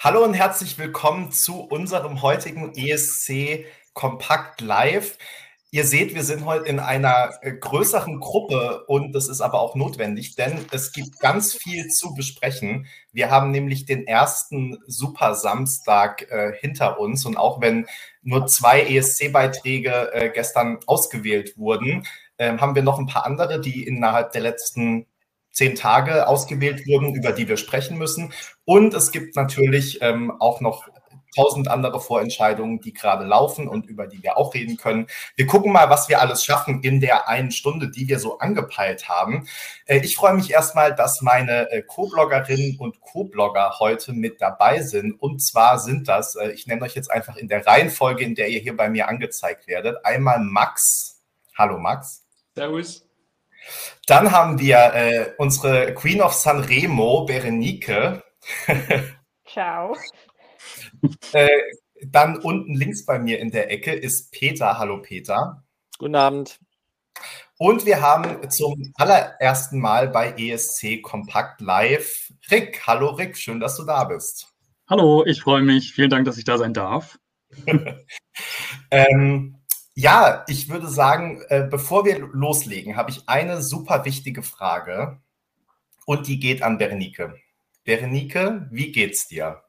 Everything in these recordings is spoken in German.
Hallo und herzlich willkommen zu unserem heutigen ESC Kompakt Live. Ihr seht, wir sind heute in einer äh, größeren Gruppe und das ist aber auch notwendig, denn es gibt ganz viel zu besprechen. Wir haben nämlich den ersten Super Samstag äh, hinter uns und auch wenn nur zwei ESC-Beiträge äh, gestern ausgewählt wurden, äh, haben wir noch ein paar andere, die innerhalb der letzten zehn Tage ausgewählt wurden, über die wir sprechen müssen. Und es gibt natürlich ähm, auch noch tausend andere Vorentscheidungen, die gerade laufen und über die wir auch reden können. Wir gucken mal, was wir alles schaffen in der einen Stunde, die wir so angepeilt haben. Äh, ich freue mich erstmal, dass meine äh, Co-Bloggerinnen und Co-Blogger heute mit dabei sind. Und zwar sind das, äh, ich nenne euch jetzt einfach in der Reihenfolge, in der ihr hier bei mir angezeigt werdet, einmal Max. Hallo Max. Servus. Dann haben wir äh, unsere Queen of Sanremo, Berenike. Ciao. äh, dann unten links bei mir in der Ecke ist Peter. Hallo Peter. Guten Abend. Und wir haben zum allerersten Mal bei ESC Kompakt Live Rick. Hallo Rick, schön, dass du da bist. Hallo, ich freue mich. Vielen Dank, dass ich da sein darf. ähm, ja, ich würde sagen, äh, bevor wir loslegen, habe ich eine super wichtige Frage und die geht an Berenike. Berenike, wie geht's dir?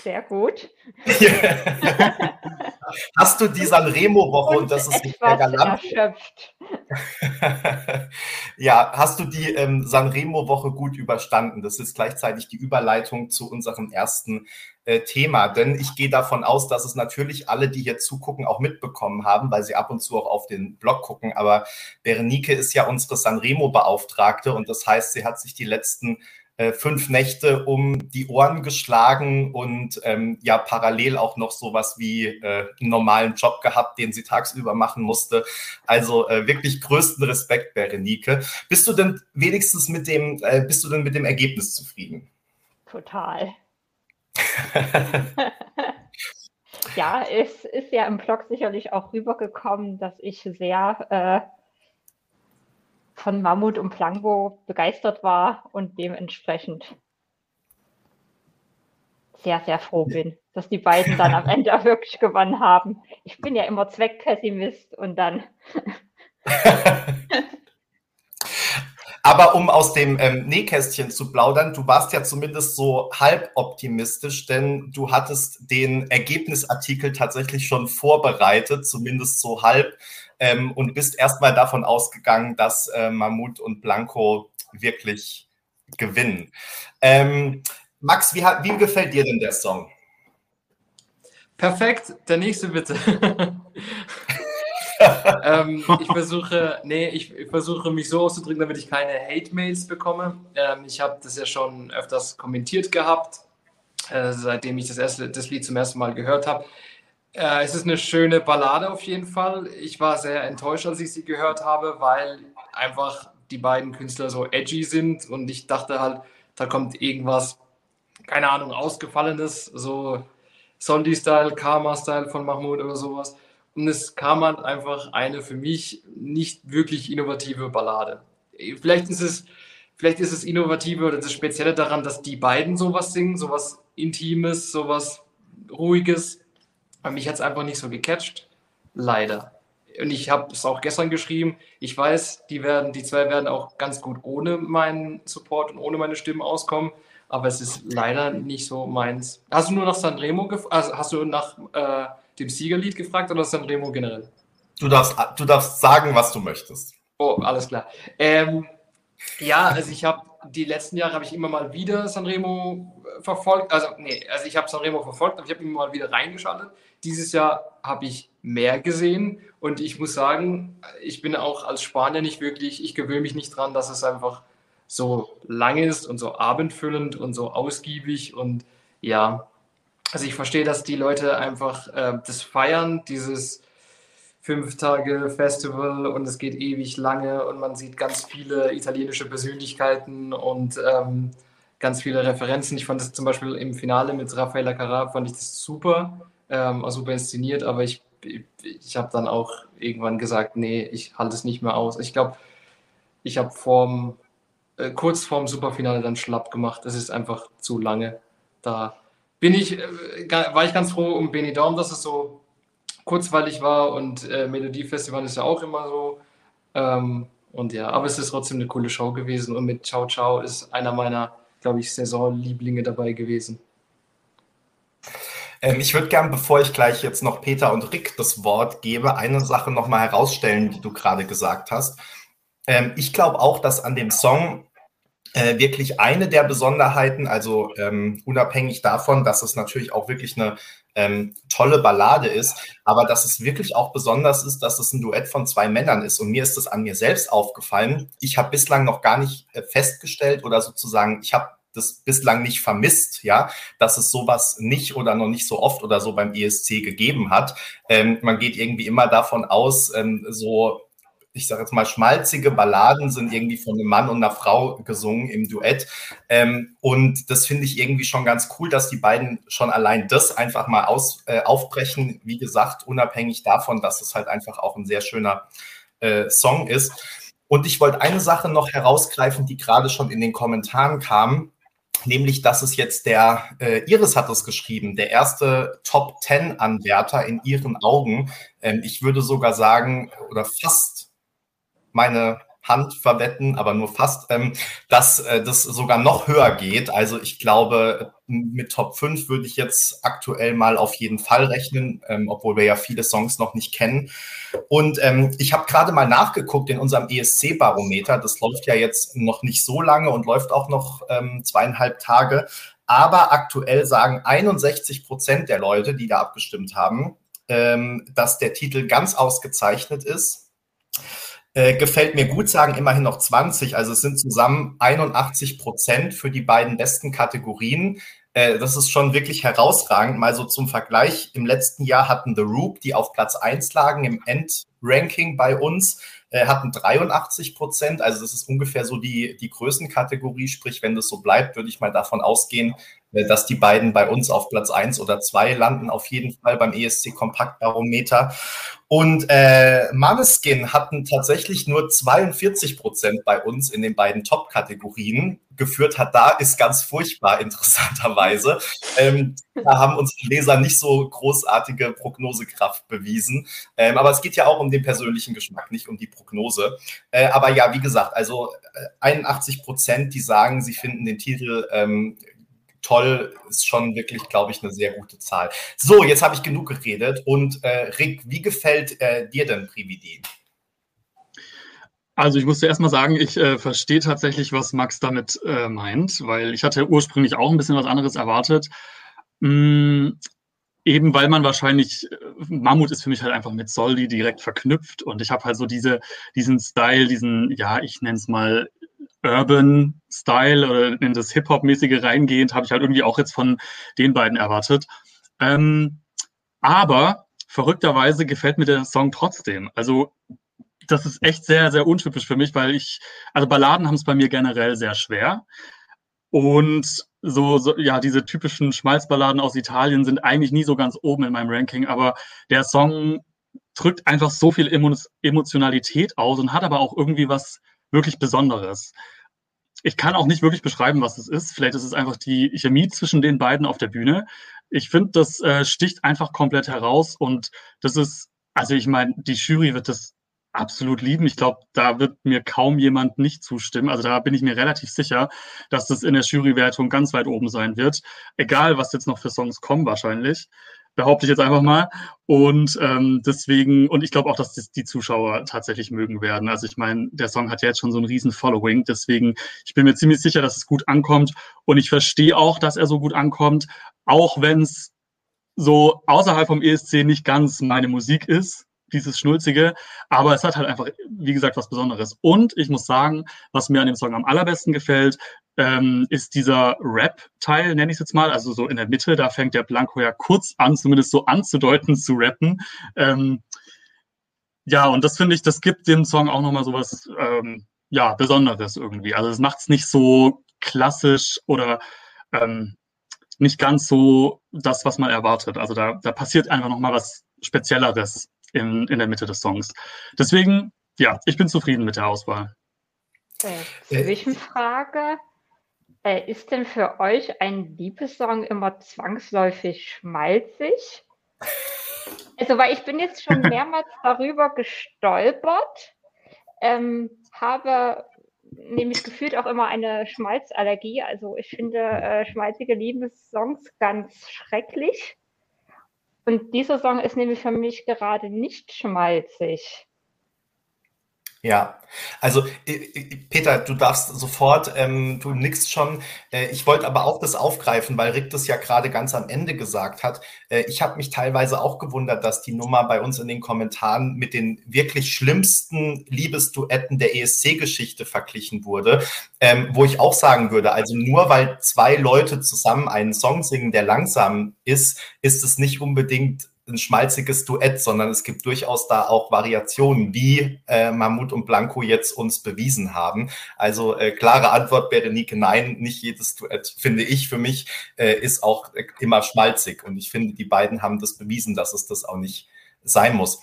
Sehr gut. Hast du die Sanremo-Woche und, und das ist etwas erschöpft. ja, hast du die ähm, Sanremo-Woche gut überstanden? Das ist gleichzeitig die Überleitung zu unserem ersten äh, Thema, denn ich gehe davon aus, dass es natürlich alle, die hier zugucken, auch mitbekommen haben, weil sie ab und zu auch auf den Blog gucken. Aber Berenike ist ja unsere Sanremo-Beauftragte und das heißt, sie hat sich die letzten äh, fünf Nächte um die Ohren geschlagen und ähm, ja parallel auch noch sowas wie äh, einen normalen Job gehabt, den sie tagsüber machen musste. Also äh, wirklich größten Respekt, Berenike. Bist du denn wenigstens mit dem, äh, bist du denn mit dem Ergebnis zufrieden? Total. ja, es ist ja im Blog sicherlich auch rübergekommen, dass ich sehr äh, von Mammut und Plango begeistert war und dementsprechend sehr, sehr froh bin, dass die beiden dann am Ende auch wirklich gewonnen haben. Ich bin ja immer Zweckpessimist und dann. Aber um aus dem ähm, Nähkästchen zu plaudern, du warst ja zumindest so halb optimistisch, denn du hattest den Ergebnisartikel tatsächlich schon vorbereitet, zumindest so halb ähm, und bist erstmal davon ausgegangen, dass äh, Mammut und Blanco wirklich gewinnen. Ähm, Max, wie, wie gefällt dir denn der Song? Perfekt, der nächste bitte. ähm, ich versuche, nee, ich, versuche mich so auszudrücken, damit ich keine Hate-Mails bekomme. Ähm, ich habe das ja schon öfters kommentiert gehabt, äh, seitdem ich das, erste, das Lied zum ersten Mal gehört habe. Äh, es ist eine schöne Ballade auf jeden Fall. Ich war sehr enttäuscht, als ich sie gehört habe, weil einfach die beiden Künstler so edgy sind und ich dachte halt, da kommt irgendwas, keine Ahnung, ausgefallenes, so Sondi-Style, Karma-Style von Mahmoud oder sowas. Und es kam halt einfach eine für mich nicht wirklich innovative Ballade. Vielleicht ist es, vielleicht ist es innovative oder das Spezielle daran, dass die beiden sowas singen, sowas Intimes, sowas Ruhiges aber mich hat es einfach nicht so gecatcht. Leider. Und ich habe es auch gestern geschrieben. Ich weiß, die werden, die zwei werden auch ganz gut ohne meinen Support und ohne meine Stimmen auskommen. Aber es ist leider nicht so meins. Hast du nur nach Sanremo gefragt? Also hast du nach äh, dem Siegerlied gefragt oder Sanremo generell? Du darfst, du darfst sagen, was du möchtest. Oh, alles klar. Ähm, ja, also ich habe die letzten Jahre habe ich immer mal wieder Sanremo verfolgt. Also, nee, also ich habe Sanremo verfolgt, aber ich habe immer mal wieder reingeschaltet. Dieses Jahr habe ich mehr gesehen und ich muss sagen, ich bin auch als Spanier nicht wirklich, ich gewöhne mich nicht dran, dass es einfach so lang ist und so abendfüllend und so ausgiebig und ja, also ich verstehe, dass die Leute einfach äh, das feiern, dieses fünf Tage Festival und es geht ewig lange und man sieht ganz viele italienische Persönlichkeiten und ähm, ganz viele Referenzen. Ich fand das zum Beispiel im Finale mit Raffaella Carrà, fand ich das super ähm, super inszeniert, aber ich, ich, ich habe dann auch irgendwann gesagt, nee, ich halte es nicht mehr aus. Ich glaube, ich habe äh, kurz vorm Superfinale dann schlapp gemacht. Es ist einfach zu lange. Da bin ich, äh, war ich ganz froh um Benny Daum, dass es so kurzweilig war und äh, Melodiefestival ist ja auch immer so. Ähm, und ja, aber es ist trotzdem eine coole Show gewesen und mit Ciao Ciao ist einer meiner, glaube ich, Saisonlieblinge dabei gewesen. Ähm, ich würde gern, bevor ich gleich jetzt noch Peter und Rick das Wort gebe, eine Sache nochmal herausstellen, die du gerade gesagt hast. Ähm, ich glaube auch, dass an dem Song äh, wirklich eine der Besonderheiten, also ähm, unabhängig davon, dass es natürlich auch wirklich eine ähm, tolle Ballade ist, aber dass es wirklich auch besonders ist, dass es ein Duett von zwei Männern ist. Und mir ist das an mir selbst aufgefallen. Ich habe bislang noch gar nicht äh, festgestellt oder sozusagen, ich habe das bislang nicht vermisst, ja, dass es sowas nicht oder noch nicht so oft oder so beim ESC gegeben hat. Ähm, man geht irgendwie immer davon aus, ähm, so ich sage jetzt mal, schmalzige Balladen sind irgendwie von einem Mann und einer Frau gesungen im Duett. Ähm, und das finde ich irgendwie schon ganz cool, dass die beiden schon allein das einfach mal aus, äh, aufbrechen. Wie gesagt, unabhängig davon, dass es halt einfach auch ein sehr schöner äh, Song ist. Und ich wollte eine Sache noch herausgreifen, die gerade schon in den Kommentaren kam nämlich dass es jetzt der, äh, Iris hat es geschrieben, der erste Top Ten Anwärter in ihren Augen. Ähm, ich würde sogar sagen, oder fast meine Hand verwetten, aber nur fast, ähm, dass äh, das sogar noch höher geht. Also ich glaube, mit Top 5 würde ich jetzt aktuell mal auf jeden Fall rechnen, ähm, obwohl wir ja viele Songs noch nicht kennen. Und ähm, ich habe gerade mal nachgeguckt in unserem ESC-Barometer. Das läuft ja jetzt noch nicht so lange und läuft auch noch zweieinhalb Tage. Aber aktuell sagen 61 Prozent der Leute, die da abgestimmt haben, dass der Titel ganz ausgezeichnet ist äh, gefällt mir gut, sagen immerhin noch 20. Also es sind zusammen 81 Prozent für die beiden besten Kategorien. Äh, das ist schon wirklich herausragend. Mal so zum Vergleich. Im letzten Jahr hatten The Roop, die auf Platz 1 lagen im Endranking bei uns, äh, hatten 83 Prozent. Also das ist ungefähr so die, die Größenkategorie. Sprich, wenn das so bleibt, würde ich mal davon ausgehen, dass die beiden bei uns auf Platz 1 oder 2 landen, auf jeden Fall beim ESC Kompaktbarometer. Und äh, Maneskin hatten tatsächlich nur 42 Prozent bei uns in den beiden Top-Kategorien. Geführt hat da ist ganz furchtbar, interessanterweise. Ähm, da haben unsere Leser nicht so großartige Prognosekraft bewiesen. Ähm, aber es geht ja auch um den persönlichen Geschmack, nicht um die Prognose. Äh, aber ja, wie gesagt, also 81 äh, Prozent, die sagen, sie finden den Titel ähm, toll ist schon wirklich, glaube ich, eine sehr gute Zahl. So, jetzt habe ich genug geredet. Und äh, Rick, wie gefällt äh, dir denn Prividin? Also ich musste erstmal sagen, ich äh, verstehe tatsächlich, was Max damit äh, meint, weil ich hatte ursprünglich auch ein bisschen was anderes erwartet. Mm, eben weil man wahrscheinlich, äh, Mammut ist für mich halt einfach mit Soldi direkt verknüpft und ich habe halt so diese, diesen Style, diesen, ja, ich nenne es mal Urban Style oder in das Hip-Hop-mäßige reingehend, habe ich halt irgendwie auch jetzt von den beiden erwartet. Ähm, aber verrückterweise gefällt mir der Song trotzdem. Also das ist echt sehr, sehr untypisch für mich, weil ich, also Balladen haben es bei mir generell sehr schwer. Und so, so, ja, diese typischen Schmalzballaden aus Italien sind eigentlich nie so ganz oben in meinem Ranking, aber der Song drückt einfach so viel Emotionalität aus und hat aber auch irgendwie was wirklich Besonderes. Ich kann auch nicht wirklich beschreiben, was es ist. Vielleicht ist es einfach die Chemie zwischen den beiden auf der Bühne. Ich finde, das äh, sticht einfach komplett heraus und das ist, also ich meine, die Jury wird das absolut lieben. Ich glaube, da wird mir kaum jemand nicht zustimmen. Also da bin ich mir relativ sicher, dass das in der Jurywertung ganz weit oben sein wird. Egal, was jetzt noch für Songs kommen wahrscheinlich behaupte ich jetzt einfach mal. Und ähm, deswegen, und ich glaube auch, dass das die Zuschauer tatsächlich mögen werden. Also ich meine, der Song hat ja jetzt schon so ein riesen Following, deswegen, ich bin mir ziemlich sicher, dass es gut ankommt. Und ich verstehe auch, dass er so gut ankommt, auch wenn es so außerhalb vom ESC nicht ganz meine Musik ist dieses Schnulzige, aber es hat halt einfach, wie gesagt, was Besonderes. Und ich muss sagen, was mir an dem Song am allerbesten gefällt, ähm, ist dieser Rap-Teil, nenne ich es jetzt mal, also so in der Mitte, da fängt der Blanco ja kurz an, zumindest so anzudeuten, zu rappen. Ähm, ja, und das finde ich, das gibt dem Song auch nochmal so was, ähm, ja, Besonderes irgendwie. Also es macht es nicht so klassisch oder ähm, nicht ganz so das, was man erwartet. Also da, da passiert einfach nochmal was Spezielleres in, in der Mitte des Songs. Deswegen, ja, ich bin zufrieden mit der Auswahl. Äh, Zwischenfrage. Äh, ist denn für euch ein Liebessong immer zwangsläufig schmalzig? Also, weil ich bin jetzt schon mehrmals darüber gestolpert, ähm, habe nämlich gefühlt auch immer eine Schmalzallergie. Also ich finde äh, schmalzige Liebessongs ganz schrecklich. Und dieser Song ist nämlich für mich gerade nicht schmalzig. Ja, also Peter, du darfst sofort, ähm, du nickst schon. Äh, ich wollte aber auch das aufgreifen, weil Rick das ja gerade ganz am Ende gesagt hat. Äh, ich habe mich teilweise auch gewundert, dass die Nummer bei uns in den Kommentaren mit den wirklich schlimmsten Liebesduetten der ESC-Geschichte verglichen wurde, ähm, wo ich auch sagen würde, also nur weil zwei Leute zusammen einen Song singen, der langsam ist, ist es nicht unbedingt ein schmalziges Duett, sondern es gibt durchaus da auch Variationen, wie äh, Mammut und Blanco jetzt uns bewiesen haben. Also äh, klare Antwort, Berenike, nein, nicht jedes Duett, finde ich, für mich äh, ist auch äh, immer schmalzig. Und ich finde, die beiden haben das bewiesen, dass es das auch nicht sein muss.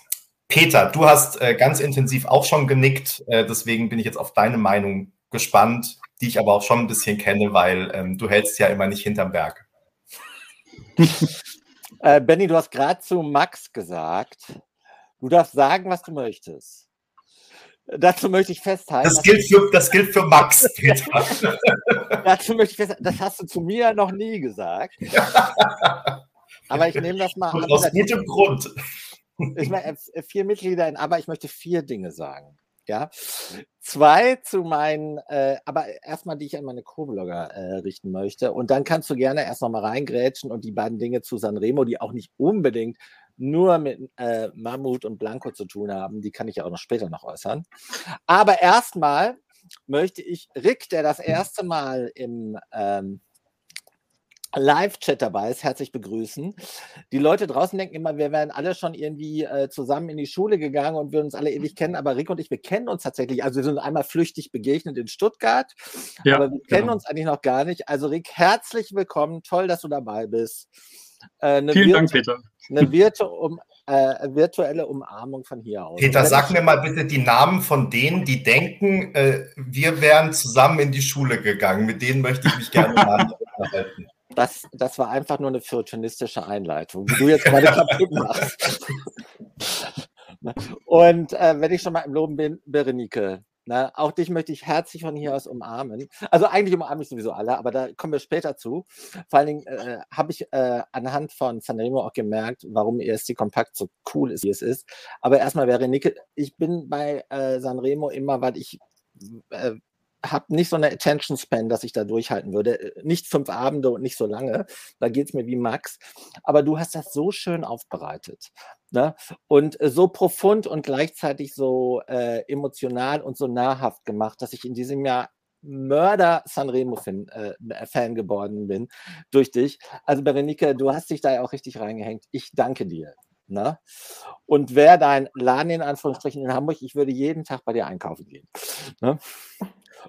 Peter, du hast äh, ganz intensiv auch schon genickt, äh, deswegen bin ich jetzt auf deine Meinung gespannt, die ich aber auch schon ein bisschen kenne, weil ähm, du hältst ja immer nicht hinterm Berg. Äh, Benny, du hast gerade zu Max gesagt, du darfst sagen, was du möchtest. Dazu möchte ich festhalten. Das gilt für, das gilt für Max, Peter. dazu möchte ich festhalten, das hast du zu mir noch nie gesagt. Aber ich nehme das mal Und Aus gutem Grund. Ich meine, vier Mitglieder in Aber ich möchte vier Dinge sagen. Ja. Zwei zu meinen, äh, aber erstmal, die ich an meine Co-Blogger äh, richten möchte. Und dann kannst du gerne erst noch mal reingrätschen und die beiden Dinge zu Sanremo, die auch nicht unbedingt nur mit äh, Mammut und Blanco zu tun haben, die kann ich ja auch noch später noch äußern. Aber erstmal möchte ich Rick, der das erste Mal im ähm, Live-Chat dabei ist, herzlich begrüßen. Die Leute draußen denken immer, wir wären alle schon irgendwie äh, zusammen in die Schule gegangen und würden uns alle ewig kennen, aber Rick und ich, wir kennen uns tatsächlich. Also wir sind einmal flüchtig begegnet in Stuttgart, ja, aber wir genau. kennen uns eigentlich noch gar nicht. Also Rick, herzlich willkommen, toll, dass du dabei bist. Äh, Vielen Dank, Peter. Eine virtu um, äh, virtuelle Umarmung von hier aus. Peter, sag mir mal bitte die Namen von denen, die denken, äh, wir wären zusammen in die Schule gegangen. Mit denen möchte ich mich gerne mal unterhalten. Das, das war einfach nur eine fürtonistische Einleitung, die du jetzt gerade kaputt machst. Und äh, wenn ich schon mal im Loben bin, Berenike, na, auch dich möchte ich herzlich von hier aus umarmen. Also eigentlich umarme ich sowieso alle, aber da kommen wir später zu. Vor allen Dingen äh, habe ich äh, anhand von Sanremo auch gemerkt, warum ESC Kompakt so cool ist, wie es ist. Aber erstmal, Berenike, ich bin bei äh, Sanremo immer, weil ich äh, habe nicht so eine Attention Span, dass ich da durchhalten würde. Nicht fünf Abende und nicht so lange. Da geht es mir wie Max. Aber du hast das so schön aufbereitet. Ne? Und äh, so profund und gleichzeitig so äh, emotional und so nahrhaft gemacht, dass ich in diesem Jahr Mörder Sanremo-Fan äh, geworden bin durch dich. Also Berenike, du hast dich da ja auch richtig reingehängt. Ich danke dir. Ne? Und wer dein Laden in Anführungsstrichen in Hamburg, ich würde jeden Tag bei dir einkaufen gehen. Ne?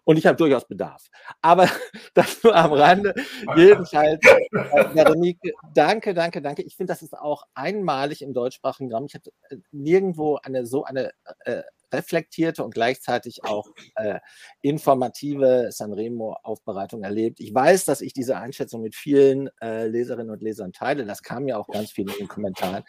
Und ich habe durchaus Bedarf. Aber das nur am Rande. Jedenfalls, äh, Veronique, danke, danke, danke. Ich finde, das ist auch einmalig im deutschsprachigen Raum. Ich habe äh, nirgendwo eine so eine äh, reflektierte und gleichzeitig auch äh, informative Sanremo-Aufbereitung erlebt. Ich weiß, dass ich diese Einschätzung mit vielen äh, Leserinnen und Lesern teile. Das kam ja auch ganz viel in den Kommentaren.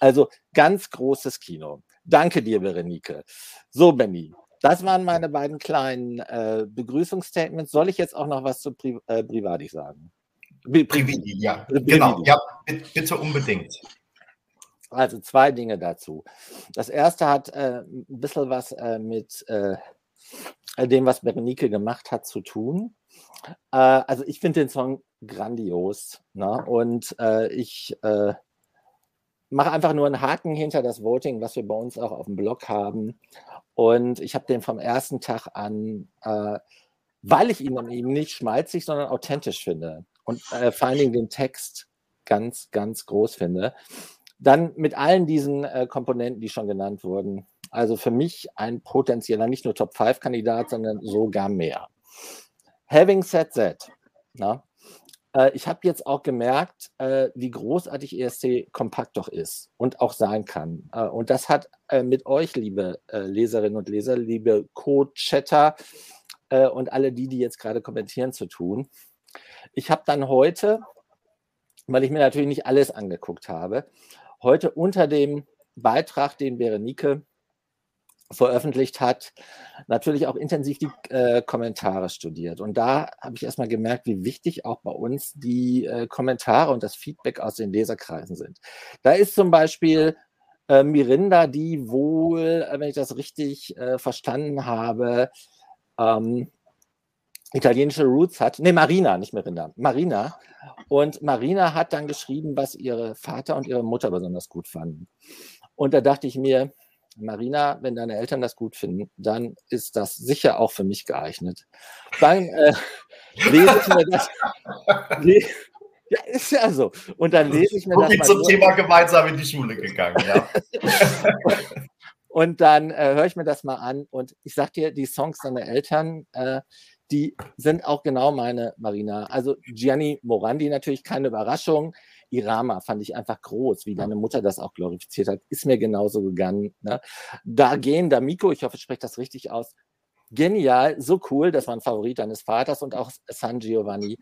Also ganz großes Kino. Danke dir, Berenike. So, Benny, das waren meine beiden kleinen äh, Begrüßungsstatements. Soll ich jetzt auch noch was zu Pri äh, Privati sagen? Prividi, ja. Prividi. Genau, ja, bitte unbedingt. Also zwei Dinge dazu. Das erste hat äh, ein bisschen was äh, mit äh, dem, was Berenike gemacht hat, zu tun. Äh, also ich finde den Song grandios. Ne? Und äh, ich äh, mache einfach nur einen Haken hinter das Voting, was wir bei uns auch auf dem Blog haben. Und ich habe den vom ersten Tag an, äh, weil ich ihn eben nicht schmalzig, sondern authentisch finde und äh, vor allen Dingen den Text ganz, ganz groß finde. Dann mit allen diesen äh, Komponenten, die schon genannt wurden. Also für mich ein potenzieller, nicht nur Top-5-Kandidat, sondern sogar mehr. Having said that, na, äh, ich habe jetzt auch gemerkt, äh, wie großartig ESC kompakt doch ist und auch sein kann. Äh, und das hat mit euch, liebe Leserinnen und Leser, liebe Co-Chatter, äh, und alle die, die jetzt gerade kommentieren, zu tun. Ich habe dann heute, weil ich mir natürlich nicht alles angeguckt habe, heute unter dem Beitrag, den Berenike veröffentlicht hat, natürlich auch intensiv die äh, Kommentare studiert. Und da habe ich erstmal gemerkt, wie wichtig auch bei uns die äh, Kommentare und das Feedback aus den Leserkreisen sind. Da ist zum Beispiel äh, Mirinda, die wohl, äh, wenn ich das richtig äh, verstanden habe, ähm, italienische Roots hat. Ne, Marina, nicht Mirinda. Marina. Und Marina hat dann geschrieben, was ihre Vater und ihre Mutter besonders gut fanden. Und da dachte ich mir, Marina, wenn deine Eltern das gut finden, dann ist das sicher auch für mich geeignet. Dann äh, lese ich mir das. ja, ist ja so. Und dann lese ich mir das. Ich bin zum durch. Thema gemeinsam in die Schule gegangen, ja. und dann äh, höre ich mir das mal an und ich sag dir, die Songs deiner Eltern, äh, die sind auch genau meine Marina. Also Gianni Morandi natürlich keine Überraschung. Irama fand ich einfach groß, wie deine Mutter das auch glorifiziert hat, ist mir genauso gegangen. Ne? Da gehen D'Amico, ich hoffe, ich spreche das richtig aus, genial, so cool, das war ein Favorit deines Vaters und auch San Giovanni.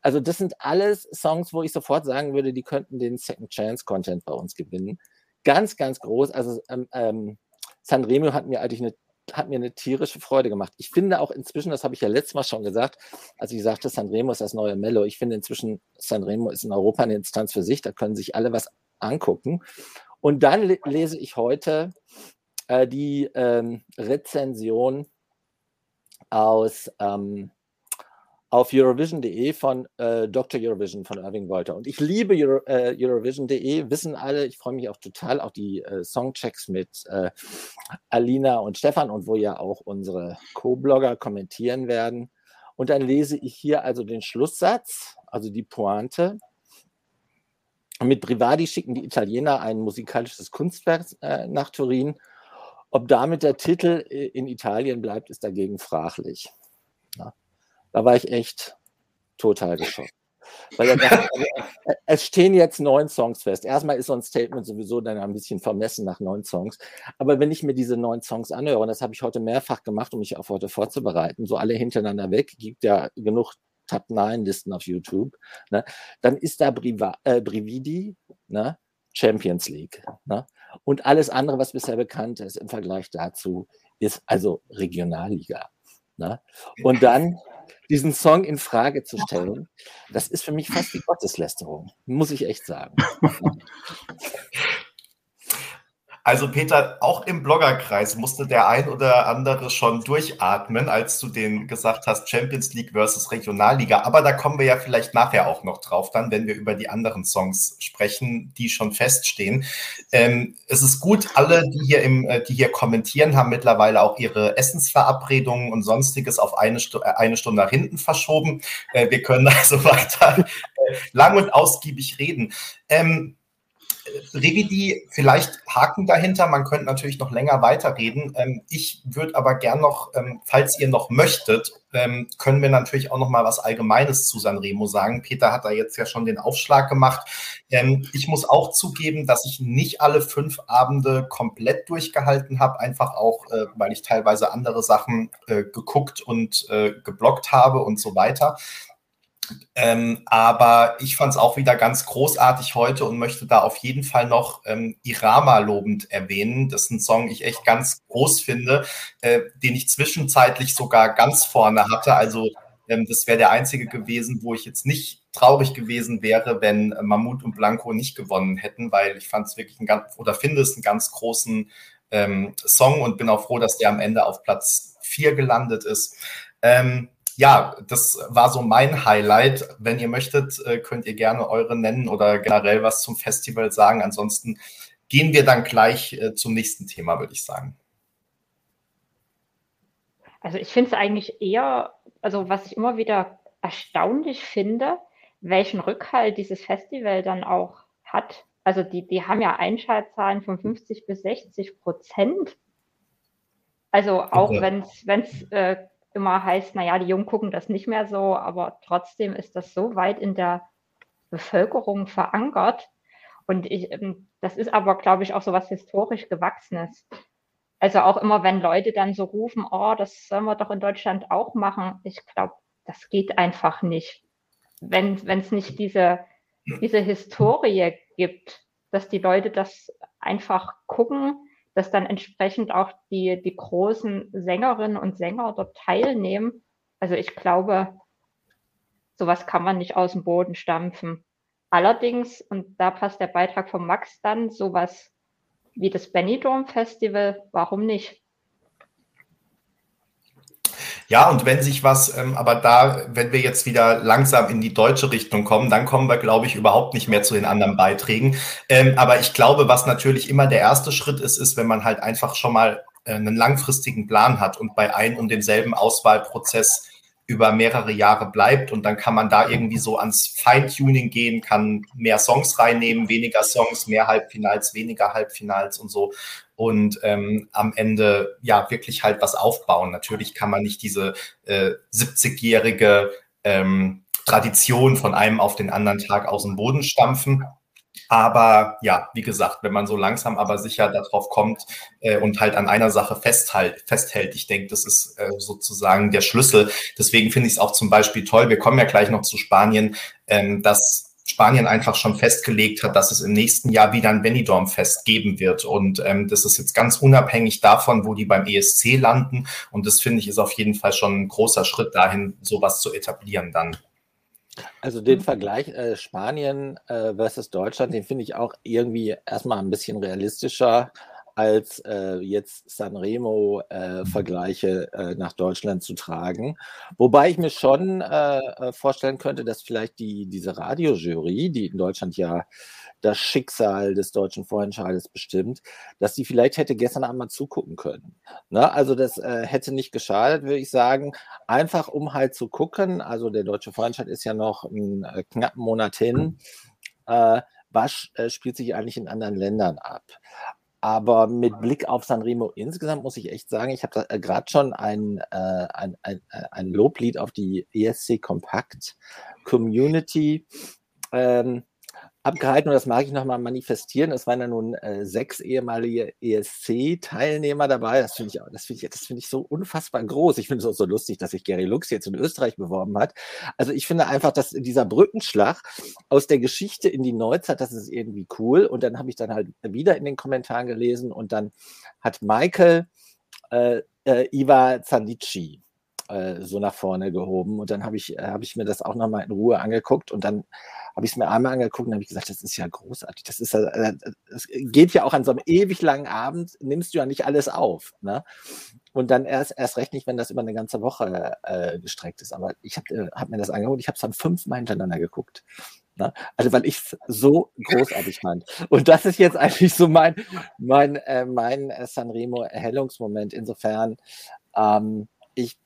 Also das sind alles Songs, wo ich sofort sagen würde, die könnten den Second Chance Content bei uns gewinnen. Ganz, ganz groß. Also ähm, ähm, Sanremo hat mir eigentlich eine hat mir eine tierische Freude gemacht. Ich finde auch inzwischen, das habe ich ja letztes Mal schon gesagt, als ich sagte, Sanremo ist das neue Mello. Ich finde inzwischen, Sanremo ist in Europa eine Instanz für sich, da können sich alle was angucken. Und dann lese ich heute äh, die ähm, Rezension aus ähm, auf Eurovision.de von äh, Dr. Eurovision von Irving Wolter. Und ich liebe Euro, äh, Eurovision.de, wissen alle, ich freue mich auch total auf die äh, Songchecks mit äh, Alina und Stefan und wo ja auch unsere Co-Blogger kommentieren werden. Und dann lese ich hier also den Schlusssatz, also die Pointe. Mit Privati schicken die Italiener ein musikalisches Kunstwerk äh, nach Turin. Ob damit der Titel äh, in Italien bleibt, ist dagegen fraglich. Da war ich echt total geschockt. Weil dachte, es stehen jetzt neun Songs fest. Erstmal ist so ein Statement sowieso dann ein bisschen vermessen nach neun Songs. Aber wenn ich mir diese neun Songs anhöre, und das habe ich heute mehrfach gemacht, um mich auf heute vorzubereiten, so alle hintereinander weg, gibt ja genug Top 9 Listen auf YouTube, ne, dann ist da Briva, äh, Brividi, ne, Champions League. Ne? Und alles andere, was bisher bekannt ist im Vergleich dazu, ist also Regionalliga. Ne? Und dann diesen Song in Frage zu stellen, das ist für mich fast die Gotteslästerung, muss ich echt sagen. Also Peter, auch im Bloggerkreis musste der ein oder andere schon durchatmen, als du den gesagt hast, Champions League versus Regionalliga. Aber da kommen wir ja vielleicht nachher auch noch drauf, dann, wenn wir über die anderen Songs sprechen, die schon feststehen. Ähm, es ist gut, alle, die hier, im, äh, die hier kommentieren, haben mittlerweile auch ihre Essensverabredungen und sonstiges auf eine, Stu äh, eine Stunde nach hinten verschoben. Äh, wir können also weiter äh, lang und ausgiebig reden. Ähm, Revidi, vielleicht Haken dahinter. Man könnte natürlich noch länger weiterreden. Ähm, ich würde aber gern noch, ähm, falls ihr noch möchtet, ähm, können wir natürlich auch noch mal was Allgemeines zu Sanremo sagen. Peter hat da jetzt ja schon den Aufschlag gemacht. Ähm, ich muss auch zugeben, dass ich nicht alle fünf Abende komplett durchgehalten habe, einfach auch, äh, weil ich teilweise andere Sachen äh, geguckt und äh, geblockt habe und so weiter. Ähm, aber ich fand es auch wieder ganz großartig heute und möchte da auf jeden Fall noch ähm, Irama lobend erwähnen. Das ist ein Song, ich echt ganz groß finde, äh, den ich zwischenzeitlich sogar ganz vorne hatte. Also ähm, das wäre der einzige gewesen, wo ich jetzt nicht traurig gewesen wäre, wenn Mammut und Blanco nicht gewonnen hätten, weil ich fand es wirklich ein ganz, oder finde es einen ganz großen ähm, Song und bin auch froh, dass der am Ende auf Platz 4 gelandet ist. Ähm, ja, das war so mein Highlight. Wenn ihr möchtet, äh, könnt ihr gerne eure nennen oder generell was zum Festival sagen. Ansonsten gehen wir dann gleich äh, zum nächsten Thema, würde ich sagen. Also ich finde es eigentlich eher, also was ich immer wieder erstaunlich finde, welchen Rückhalt dieses Festival dann auch hat. Also die, die haben ja Einschaltzahlen von 50 bis 60 Prozent. Also auch okay. wenn es äh, immer heißt, naja, die Jungen gucken das nicht mehr so, aber trotzdem ist das so weit in der Bevölkerung verankert. Und ich, ähm, das ist aber, glaube ich, auch so was historisch Gewachsenes. Also auch immer, wenn Leute dann so rufen, oh, das sollen wir doch in Deutschland auch machen. Ich glaube, das geht einfach nicht. Wenn es nicht diese, diese Historie gibt, dass die Leute das einfach gucken, dass dann entsprechend auch die, die großen Sängerinnen und Sänger dort teilnehmen. Also ich glaube, sowas kann man nicht aus dem Boden stampfen. Allerdings, und da passt der Beitrag von Max dann, sowas wie das Benidorm Festival, warum nicht? Ja, und wenn sich was, ähm, aber da, wenn wir jetzt wieder langsam in die deutsche Richtung kommen, dann kommen wir, glaube ich, überhaupt nicht mehr zu den anderen Beiträgen. Ähm, aber ich glaube, was natürlich immer der erste Schritt ist, ist, wenn man halt einfach schon mal äh, einen langfristigen Plan hat und bei einem und demselben Auswahlprozess über mehrere Jahre bleibt und dann kann man da irgendwie so ans Feintuning gehen, kann mehr Songs reinnehmen, weniger Songs, mehr Halbfinals, weniger Halbfinals und so und ähm, am Ende ja wirklich halt was aufbauen. Natürlich kann man nicht diese äh, 70-jährige ähm, Tradition von einem auf den anderen Tag aus dem Boden stampfen. Aber ja, wie gesagt, wenn man so langsam aber sicher darauf kommt äh, und halt an einer Sache festhält, festhält ich denke, das ist äh, sozusagen der Schlüssel. Deswegen finde ich es auch zum Beispiel toll, wir kommen ja gleich noch zu Spanien, ähm, dass Spanien einfach schon festgelegt hat, dass es im nächsten Jahr wieder ein Benidorm-Fest geben wird. Und ähm, das ist jetzt ganz unabhängig davon, wo die beim ESC landen. Und das finde ich ist auf jeden Fall schon ein großer Schritt dahin, sowas zu etablieren dann. Also den Vergleich äh, Spanien äh, versus Deutschland, den finde ich auch irgendwie erstmal ein bisschen realistischer als äh, jetzt Sanremo-Vergleiche äh, äh, nach Deutschland zu tragen. Wobei ich mir schon äh, äh, vorstellen könnte, dass vielleicht die, diese Radiojury, die in Deutschland ja das Schicksal des deutschen Vorentscheides bestimmt, dass die vielleicht hätte gestern einmal zugucken können. Ne? Also das äh, hätte nicht geschadet, würde ich sagen. Einfach um halt zu gucken, also der deutsche Vorentscheid ist ja noch einen knappen Monat hin. Äh, was äh, spielt sich eigentlich in anderen Ländern ab? Aber mit Blick auf Sanremo insgesamt muss ich echt sagen, ich habe äh, gerade schon ein, äh, ein, ein, äh, ein Loblied auf die ESC Kompakt Community ähm, abgehalten und das mag ich nochmal manifestieren. Es waren ja nun äh, sechs ehemalige ESC-Teilnehmer dabei. Das finde ich, das finde ich, das finde ich so unfassbar groß. Ich finde es auch so lustig, dass sich Gary Lux jetzt in Österreich beworben hat. Also ich finde einfach, dass dieser Brückenschlag aus der Geschichte in die Neuzeit, das ist irgendwie cool. Und dann habe ich dann halt wieder in den Kommentaren gelesen und dann hat Michael äh, äh, Iva Zandici äh, so nach vorne gehoben. Und dann habe ich, äh, hab ich mir das auch nochmal in Ruhe angeguckt und dann habe ich es mir einmal angeguckt und habe gesagt, das ist ja großartig. Das ist äh, das geht ja auch an so einem ewig langen Abend, nimmst du ja nicht alles auf. Ne? Und dann erst, erst recht nicht, wenn das über eine ganze Woche äh, gestreckt ist. Aber ich habe hab mir das angeguckt, ich habe es dann fünfmal hintereinander geguckt. Ne? Also weil ich es so großartig fand. Und das ist jetzt eigentlich so mein, mein, äh, mein Sanremo-Erhellungsmoment. Insofern, ähm, ich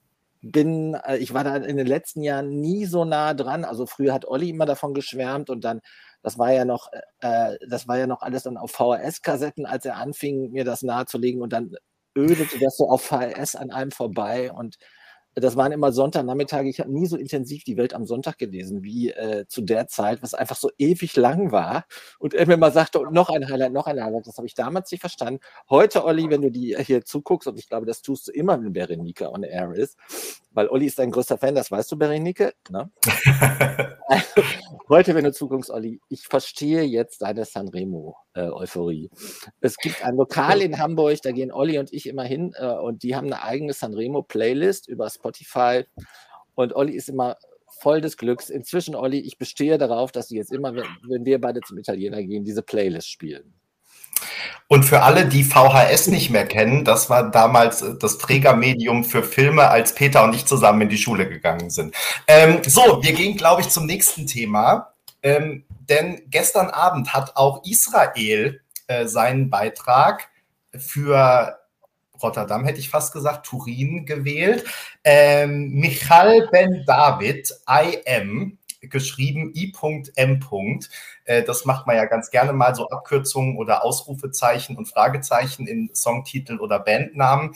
bin, äh, ich war da in den letzten Jahren nie so nah dran. Also früher hat Olli immer davon geschwärmt und dann, das war ja noch, äh, äh das war ja noch alles dann auf VHS-Kassetten, als er anfing, mir das nahezulegen und dann ödete das so auf VHS an einem vorbei und das waren immer Sonntagnachmittage. Ich habe nie so intensiv die Welt am Sonntag gelesen wie äh, zu der Zeit, was einfach so ewig lang war. Und er mir mal sagte, noch ein Highlight, noch ein Highlight. Das habe ich damals nicht verstanden. Heute, Olli, wenn du die hier zuguckst, und ich glaube, das tust du immer, wenn Berenike on air ist, weil Olli ist dein größter Fan, das weißt du, Berenike. Ne? also, heute, wenn du zuguckst, Olli, ich verstehe jetzt deine Sanremo-Euphorie. Es gibt ein Lokal in Hamburg, da gehen Olli und ich immer hin äh, und die haben eine eigene Sanremo-Playlist über Spotify. Und Olli ist immer voll des Glücks. Inzwischen, Olli, ich bestehe darauf, dass du jetzt immer, wenn wir beide zum Italiener gehen, diese Playlist spielen. Und für alle, die VHS nicht mehr kennen, das war damals äh, das Trägermedium für Filme, als Peter und ich zusammen in die Schule gegangen sind. Ähm, so, wir gehen, glaube ich, zum nächsten Thema. Ähm, denn gestern Abend hat auch Israel äh, seinen Beitrag für Rotterdam, hätte ich fast gesagt, Turin gewählt. Ähm, Michal Ben David, IM, geschrieben I.M. Äh, das macht man ja ganz gerne mal so Abkürzungen oder Ausrufezeichen und Fragezeichen in Songtitel oder Bandnamen.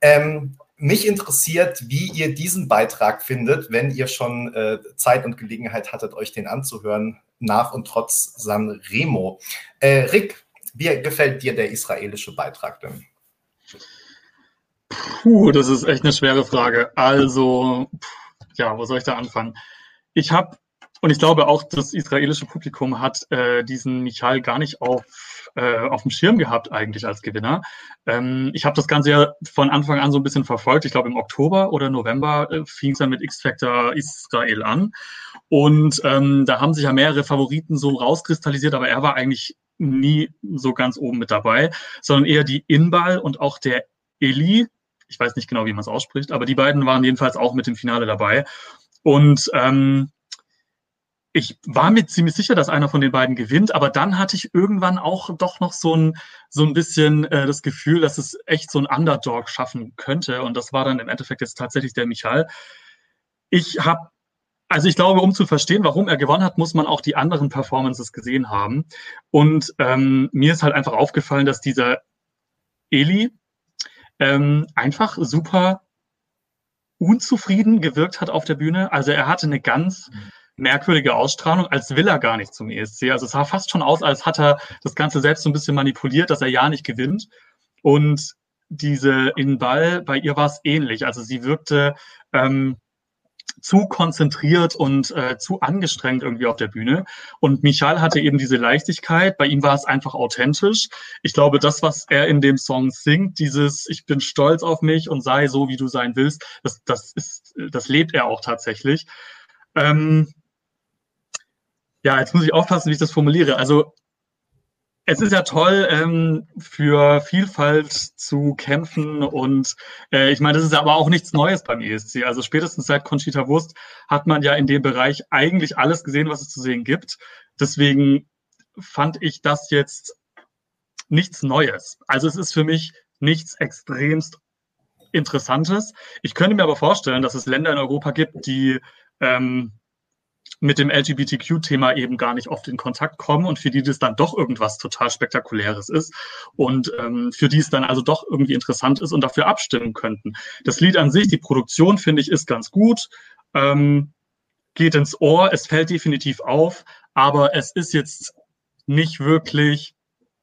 Ähm, mich interessiert, wie ihr diesen Beitrag findet, wenn ihr schon äh, Zeit und Gelegenheit hattet, euch den anzuhören, nach und trotz Sanremo. Äh, Rick, wie gefällt dir der israelische Beitrag denn? Puh, das ist echt eine schwere Frage. Also, ja, wo soll ich da anfangen? Ich habe, und ich glaube auch, das israelische Publikum hat äh, diesen Michael gar nicht auf, äh, auf dem Schirm gehabt eigentlich als Gewinner. Ähm, ich habe das Ganze ja von Anfang an so ein bisschen verfolgt. Ich glaube, im Oktober oder November äh, fing es dann mit X-Factor Israel an. Und ähm, da haben sich ja mehrere Favoriten so rauskristallisiert, aber er war eigentlich nie so ganz oben mit dabei, sondern eher die Inbal und auch der Eli, ich weiß nicht genau, wie man es ausspricht, aber die beiden waren jedenfalls auch mit dem Finale dabei. Und ähm, ich war mir ziemlich sicher, dass einer von den beiden gewinnt, aber dann hatte ich irgendwann auch doch noch so ein, so ein bisschen äh, das Gefühl, dass es echt so ein Underdog schaffen könnte. Und das war dann im Endeffekt jetzt tatsächlich der Michael. Ich habe, also ich glaube, um zu verstehen, warum er gewonnen hat, muss man auch die anderen Performances gesehen haben. Und ähm, mir ist halt einfach aufgefallen, dass dieser Eli, ähm, einfach super unzufrieden gewirkt hat auf der Bühne. Also er hatte eine ganz merkwürdige Ausstrahlung, als will er gar nicht zum ESC. Also es sah fast schon aus, als hat er das Ganze selbst so ein bisschen manipuliert, dass er ja nicht gewinnt. Und diese in Ball, bei ihr war es ähnlich. Also sie wirkte ähm, zu konzentriert und äh, zu angestrengt irgendwie auf der Bühne. Und Michael hatte eben diese Leichtigkeit. Bei ihm war es einfach authentisch. Ich glaube, das, was er in dem Song singt, dieses Ich bin stolz auf mich und sei so, wie du sein willst, das, das ist, das lebt er auch tatsächlich. Ähm, ja, jetzt muss ich aufpassen, wie ich das formuliere. Also es ist ja toll, ähm, für Vielfalt zu kämpfen und äh, ich meine, das ist aber auch nichts Neues beim ESC. Also spätestens seit Conchita Wurst hat man ja in dem Bereich eigentlich alles gesehen, was es zu sehen gibt. Deswegen fand ich das jetzt nichts Neues. Also es ist für mich nichts extremst Interessantes. Ich könnte mir aber vorstellen, dass es Länder in Europa gibt, die ähm, mit dem LGBTQ-Thema eben gar nicht oft in Kontakt kommen und für die das dann doch irgendwas total Spektakuläres ist und ähm, für die es dann also doch irgendwie interessant ist und dafür abstimmen könnten. Das Lied an sich, die Produktion, finde ich, ist ganz gut, ähm, geht ins Ohr, es fällt definitiv auf, aber es ist jetzt nicht wirklich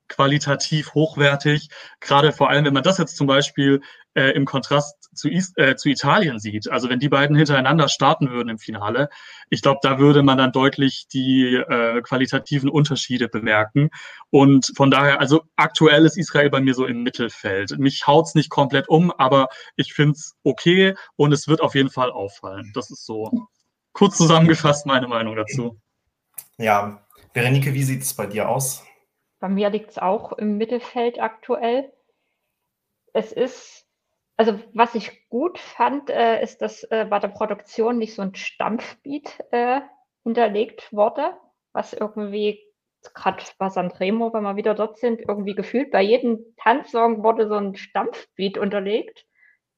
qualitativ hochwertig. Gerade vor allem, wenn man das jetzt zum Beispiel äh, im Kontrast zu, Is äh, zu Italien sieht. Also wenn die beiden hintereinander starten würden im Finale, ich glaube, da würde man dann deutlich die äh, qualitativen Unterschiede bemerken. Und von daher, also aktuell ist Israel bei mir so im Mittelfeld. Mich haut's nicht komplett um, aber ich finde es okay und es wird auf jeden Fall auffallen. Das ist so kurz zusammengefasst meine Meinung dazu. Ja, Berenike, wie sieht es bei dir aus? Bei mir liegt es auch im Mittelfeld aktuell. Es ist also was ich gut fand, äh, ist, dass äh, bei der Produktion nicht so ein Stampfbeat äh, hinterlegt wurde, was irgendwie gerade bei Sanremo, wenn wir wieder dort sind, irgendwie gefühlt bei jedem Tanzsong wurde so ein Stampfbeat unterlegt,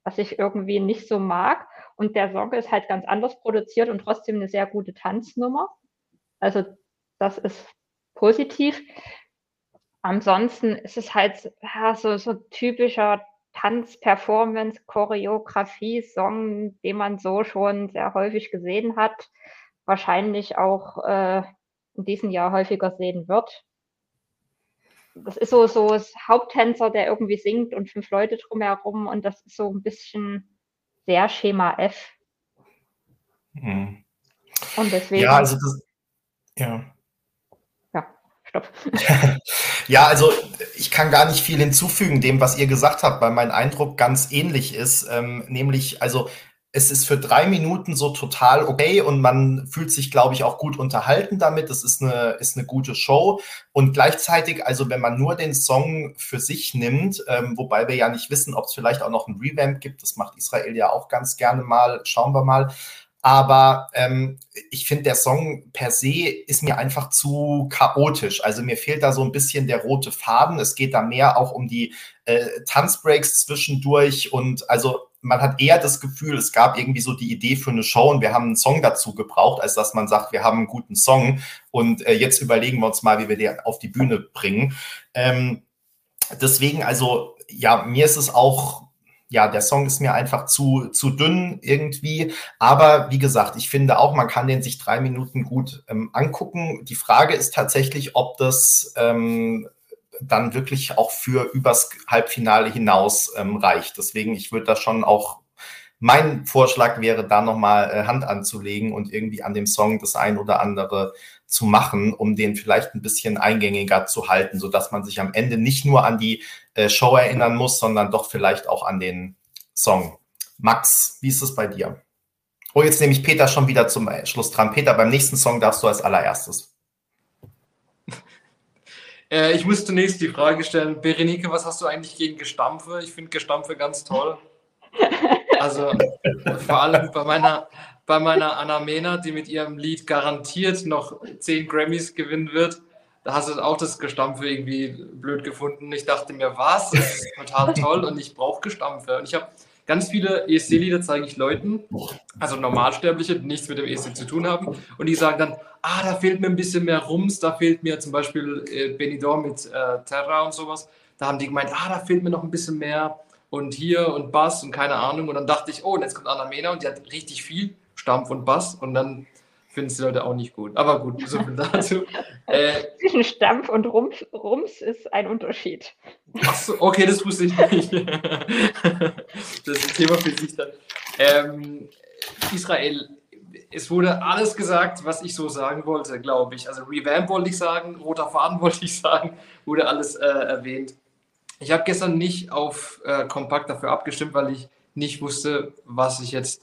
was ich irgendwie nicht so mag. Und der Song ist halt ganz anders produziert und trotzdem eine sehr gute Tanznummer. Also das ist positiv. Ansonsten ist es halt ja, so, so typischer Tanz, Performance, Choreografie, Song, den man so schon sehr häufig gesehen hat, wahrscheinlich auch äh, in diesem Jahr häufiger sehen wird. Das ist so, so das Haupttänzer, der irgendwie singt und fünf Leute drumherum und das ist so ein bisschen sehr Schema F. Mhm. Und deswegen. Ja, also das, ja stopp. ja, also ich kann gar nicht viel hinzufügen dem, was ihr gesagt habt, weil mein Eindruck ganz ähnlich ist. Ähm, nämlich, also es ist für drei Minuten so total okay und man fühlt sich, glaube ich, auch gut unterhalten damit. Das ist eine, ist eine gute Show. Und gleichzeitig, also wenn man nur den Song für sich nimmt, ähm, wobei wir ja nicht wissen, ob es vielleicht auch noch ein Revamp gibt, das macht Israel ja auch ganz gerne mal, schauen wir mal. Aber ähm, ich finde, der Song per se ist mir einfach zu chaotisch. Also mir fehlt da so ein bisschen der rote Faden. Es geht da mehr auch um die äh, Tanzbreaks zwischendurch. Und also man hat eher das Gefühl, es gab irgendwie so die Idee für eine Show und wir haben einen Song dazu gebraucht, als dass man sagt, wir haben einen guten Song und äh, jetzt überlegen wir uns mal, wie wir den auf die Bühne bringen. Ähm, deswegen, also ja, mir ist es auch ja, der Song ist mir einfach zu, zu dünn irgendwie. Aber wie gesagt, ich finde auch, man kann den sich drei Minuten gut ähm, angucken. Die Frage ist tatsächlich, ob das ähm, dann wirklich auch für übers Halbfinale hinaus ähm, reicht. Deswegen, ich würde da schon auch, mein Vorschlag wäre, da nochmal äh, Hand anzulegen und irgendwie an dem Song das ein oder andere zu machen, um den vielleicht ein bisschen eingängiger zu halten, sodass man sich am Ende nicht nur an die äh, Show erinnern muss, sondern doch vielleicht auch an den Song. Max, wie ist es bei dir? Oh, jetzt nehme ich Peter schon wieder zum Schluss dran. Peter, beim nächsten Song darfst du als allererstes. Äh, ich muss zunächst die Frage stellen, Berenike, was hast du eigentlich gegen Gestampfe? Ich finde Gestampfe ganz toll. Also vor allem bei meiner, bei meiner Anna Mena, die mit ihrem Lied garantiert noch 10 Grammys gewinnen wird, da hast du auch das Gestampfe irgendwie blöd gefunden. Ich dachte mir, was? Das ist total toll und ich brauche Gestampfe. Und ich habe ganz viele ESC-Lieder zeige ich Leuten, also Normalsterbliche, die nichts mit dem ESC zu tun haben. Und die sagen dann, ah, da fehlt mir ein bisschen mehr Rums, da fehlt mir zum Beispiel äh, Benidorm mit äh, Terra und sowas. Da haben die gemeint, ah, da fehlt mir noch ein bisschen mehr und hier und Bass und keine Ahnung. Und dann dachte ich, oh, und jetzt kommt Anna Mena und die hat richtig viel Stampf und Bass. Und dann finden es die Leute auch nicht gut. Aber gut, so viel dazu. Äh, Zwischen Stampf und Rums, Rums ist ein Unterschied. Achso, okay, das wusste ich nicht. das ist ein Thema für sich dann. Ähm, Israel, es wurde alles gesagt, was ich so sagen wollte, glaube ich. Also Revamp wollte ich sagen, roter Faden wollte ich sagen, wurde alles äh, erwähnt. Ich habe gestern nicht auf äh, Kompakt dafür abgestimmt, weil ich nicht wusste, was ich jetzt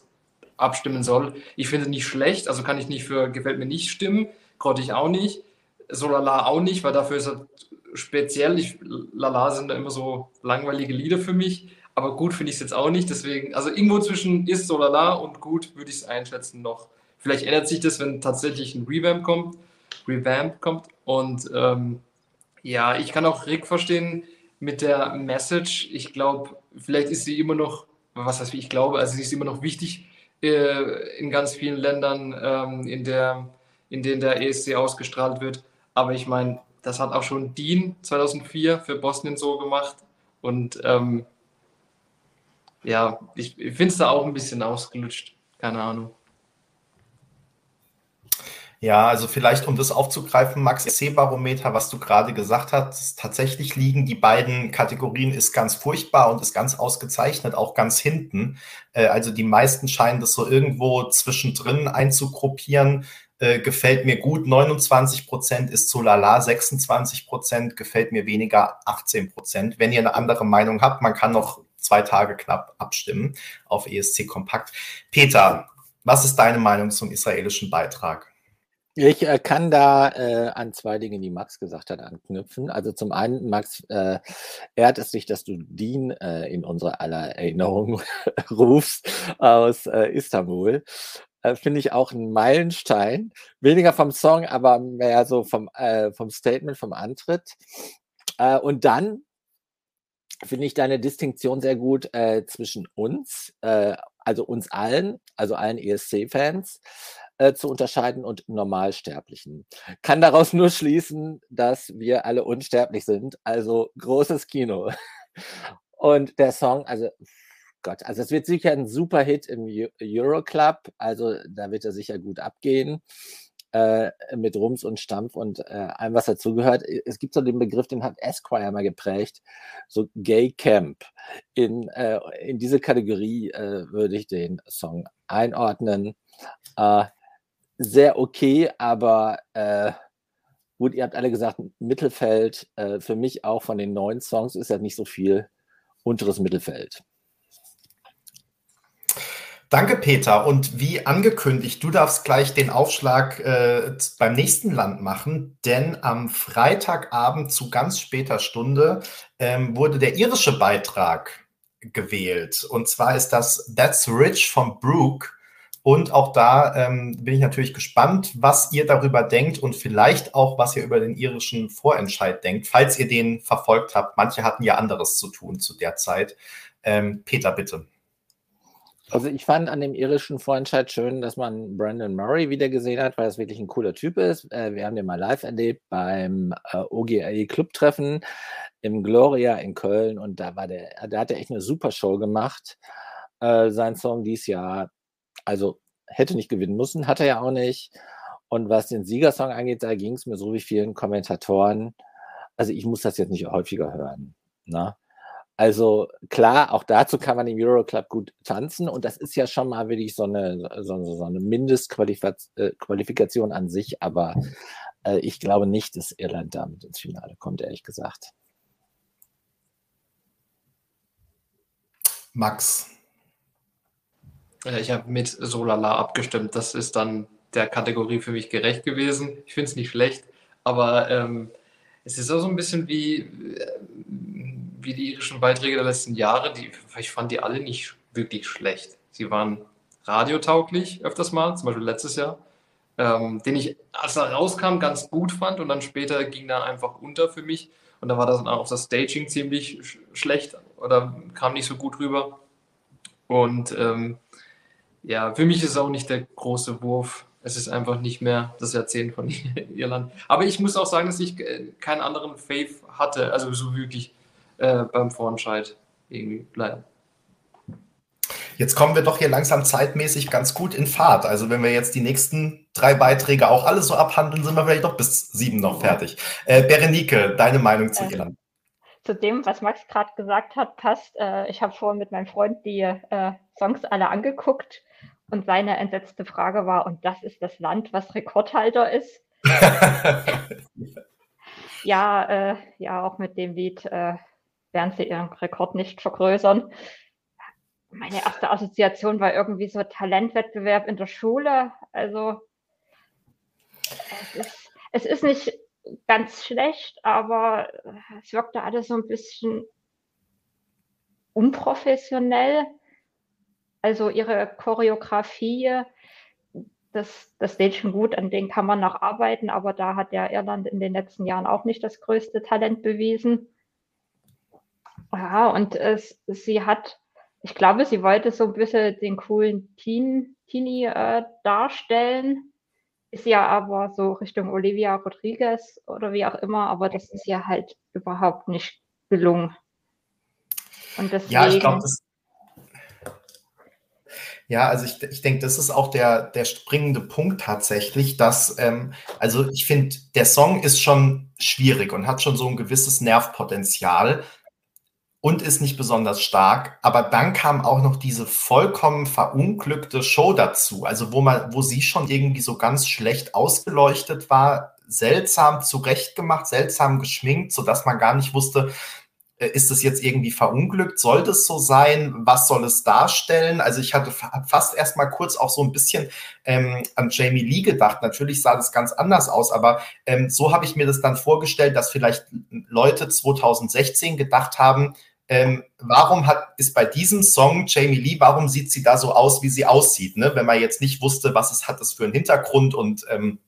abstimmen soll. Ich finde es nicht schlecht, also kann ich nicht für gefällt mir nicht stimmen, Grottig auch nicht, Solala auch nicht, weil dafür ist er speziell. Ich, Lala sind da immer so langweilige Lieder für mich, aber gut finde ich es jetzt auch nicht. Deswegen, also irgendwo zwischen ist Solala und gut würde ich es einschätzen noch. Vielleicht ändert sich das, wenn tatsächlich ein Revamp kommt. Revamp kommt. Und ähm, ja, ich kann auch Rick verstehen mit der Message. Ich glaube, vielleicht ist sie immer noch, was heißt wie ich glaube, also sie ist immer noch wichtig äh, in ganz vielen Ländern, ähm, in, der, in denen der ESC ausgestrahlt wird. Aber ich meine, das hat auch schon Dean 2004 für Bosnien so gemacht. Und ähm, ja, ich, ich finde es da auch ein bisschen ausgelutscht. Keine Ahnung. Ja, also vielleicht, um das aufzugreifen, Max, C-Barometer, was du gerade gesagt hast, tatsächlich liegen die beiden Kategorien ist ganz furchtbar und ist ganz ausgezeichnet, auch ganz hinten. Äh, also die meisten scheinen das so irgendwo zwischendrin einzugruppieren. Äh, gefällt mir gut, 29 Prozent ist so lala, 26 Prozent gefällt mir weniger, 18 Prozent. Wenn ihr eine andere Meinung habt, man kann noch zwei Tage knapp abstimmen auf ESC Kompakt. Peter, was ist deine Meinung zum israelischen Beitrag? Ich äh, kann da äh, an zwei Dinge, die Max gesagt hat, anknüpfen. Also zum einen, Max, äh, ehrt es dich, dass du Dean äh, in unsere aller Erinnerung rufst aus äh, Istanbul. Äh, Finde ich auch ein Meilenstein. Weniger vom Song, aber mehr so vom, vom Statement, vom Antritt. Und dann finde ich deine Distinktion sehr gut äh, zwischen uns, äh, also uns allen, also allen ESC-Fans, äh, zu unterscheiden und Normalsterblichen. Kann daraus nur schließen, dass wir alle unsterblich sind. Also großes Kino. Und der Song, also Gott, also es wird sicher ein super Hit im Euroclub. Also da wird er sicher gut abgehen. Äh, mit Rums und Stampf und äh, allem, was dazugehört. Es gibt so den Begriff, den hat Esquire mal geprägt, so Gay Camp. In, äh, in diese Kategorie äh, würde ich den Song einordnen. Äh, sehr okay, aber äh, gut, ihr habt alle gesagt, Mittelfeld, für mich auch von den neuen Songs ist ja nicht so viel unteres Mittelfeld. Danke, Peter. Und wie angekündigt, du darfst gleich den Aufschlag äh, beim nächsten Land machen, denn am Freitagabend zu ganz später Stunde ähm, wurde der irische Beitrag gewählt. Und zwar ist das That's Rich von Brooke. Und auch da ähm, bin ich natürlich gespannt, was ihr darüber denkt und vielleicht auch, was ihr über den irischen Vorentscheid denkt, falls ihr den verfolgt habt. Manche hatten ja anderes zu tun zu der Zeit. Ähm, Peter, bitte. Also ich fand an dem irischen Vorentscheid schön, dass man Brandon Murray wieder gesehen hat, weil das wirklich ein cooler Typ ist. Äh, wir haben den mal live erlebt beim äh, OGA Club-Treffen im Gloria in Köln und da war der, da hat er echt eine super Show gemacht. Äh, sein Song dieses Jahr also hätte nicht gewinnen müssen, hat er ja auch nicht. Und was den Siegersong angeht, da ging es mir so wie vielen Kommentatoren. also ich muss das jetzt nicht häufiger hören. Ne? Also klar, auch dazu kann man im Euroclub gut tanzen und das ist ja schon mal wirklich so eine, so, so eine Mindestqualifikation äh, an sich, aber äh, ich glaube nicht, dass Irland damit ins Finale kommt, ehrlich gesagt. Max. Ich habe mit Solala abgestimmt. Das ist dann der Kategorie für mich gerecht gewesen. Ich finde es nicht schlecht, aber ähm, es ist auch so ein bisschen wie, äh, wie die irischen Beiträge der letzten Jahre. Die, ich fand die alle nicht wirklich schlecht. Sie waren radiotauglich öfters mal, zum Beispiel letztes Jahr, ähm, den ich, als er rauskam, ganz gut fand und dann später ging er einfach unter für mich. Und da war das auch das Staging ziemlich sch schlecht oder kam nicht so gut rüber. Und ähm, ja, für mich ist auch nicht der große Wurf. Es ist einfach nicht mehr das Jahrzehnt von Irland. Aber ich muss auch sagen, dass ich äh, keinen anderen Faith hatte, also so wirklich äh, beim Vorentscheid irgendwie leider. Jetzt kommen wir doch hier langsam zeitmäßig ganz gut in Fahrt. Also wenn wir jetzt die nächsten drei Beiträge auch alle so abhandeln, sind wir vielleicht doch bis sieben noch fertig. Äh, Berenike, deine Meinung zu äh, Irland? Zu dem, was Max gerade gesagt hat, passt. Äh, ich habe vorhin mit meinem Freund die äh, Songs alle angeguckt und seine entsetzte Frage war, und das ist das Land, was Rekordhalter ist? ja, äh, ja, auch mit dem Lied äh, werden sie ihren Rekord nicht vergrößern. Meine erste Assoziation war irgendwie so Talentwettbewerb in der Schule. Also es ist, es ist nicht ganz schlecht, aber es wirkte alles so ein bisschen unprofessionell. Also ihre Choreografie, das, das steht schon gut, an denen kann man noch arbeiten, aber da hat ja Irland in den letzten Jahren auch nicht das größte Talent bewiesen. Ja, und es, sie hat, ich glaube, sie wollte so ein bisschen den coolen Teen, Teenie äh, darstellen. Ist ja aber so Richtung Olivia Rodriguez oder wie auch immer, aber das ist ja halt überhaupt nicht gelungen. Und deswegen, ja, ich glaube, das, ja, also ich, ich denke, das ist auch der, der springende Punkt tatsächlich, dass, ähm, also ich finde, der Song ist schon schwierig und hat schon so ein gewisses Nervpotenzial und ist nicht besonders stark. Aber dann kam auch noch diese vollkommen verunglückte Show dazu, also wo man, wo sie schon irgendwie so ganz schlecht ausgeleuchtet war, seltsam zurechtgemacht, seltsam geschminkt, sodass man gar nicht wusste, äh, ist es jetzt irgendwie verunglückt? Soll das so sein? Was soll es darstellen? Also ich hatte fast erst mal kurz auch so ein bisschen ähm, an Jamie Lee gedacht. Natürlich sah das ganz anders aus, aber ähm, so habe ich mir das dann vorgestellt, dass vielleicht Leute 2016 gedacht haben, ähm, warum hat, ist bei diesem Song Jamie Lee, warum sieht sie da so aus, wie sie aussieht, ne? wenn man jetzt nicht wusste, was es hat das für einen Hintergrund und ähm,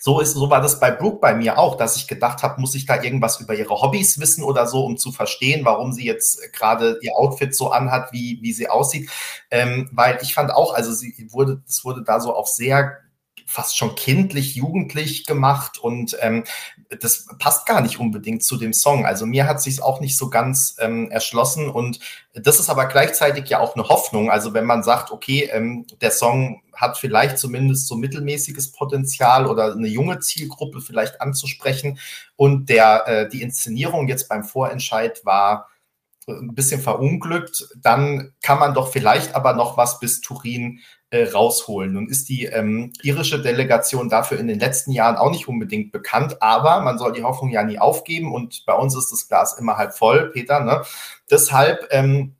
so ist, so war das bei Brooke bei mir auch, dass ich gedacht habe, muss ich da irgendwas über ihre Hobbys wissen oder so, um zu verstehen, warum sie jetzt gerade ihr Outfit so anhat, wie, wie sie aussieht. Ähm, weil ich fand auch, also sie wurde, es wurde da so auf sehr fast schon kindlich, jugendlich gemacht und ähm, das passt gar nicht unbedingt zu dem Song. Also mir hat sich auch nicht so ganz ähm, erschlossen und das ist aber gleichzeitig ja auch eine Hoffnung. Also wenn man sagt, okay, ähm, der Song hat vielleicht zumindest so mittelmäßiges Potenzial oder eine junge Zielgruppe vielleicht anzusprechen und der äh, die Inszenierung jetzt beim Vorentscheid war ein bisschen verunglückt, dann kann man doch vielleicht aber noch was bis Turin äh, rausholen. Nun ist die ähm, irische Delegation dafür in den letzten Jahren auch nicht unbedingt bekannt, aber man soll die Hoffnung ja nie aufgeben und bei uns ist das Glas immer halb voll, Peter. Ne? Deshalb, ähm,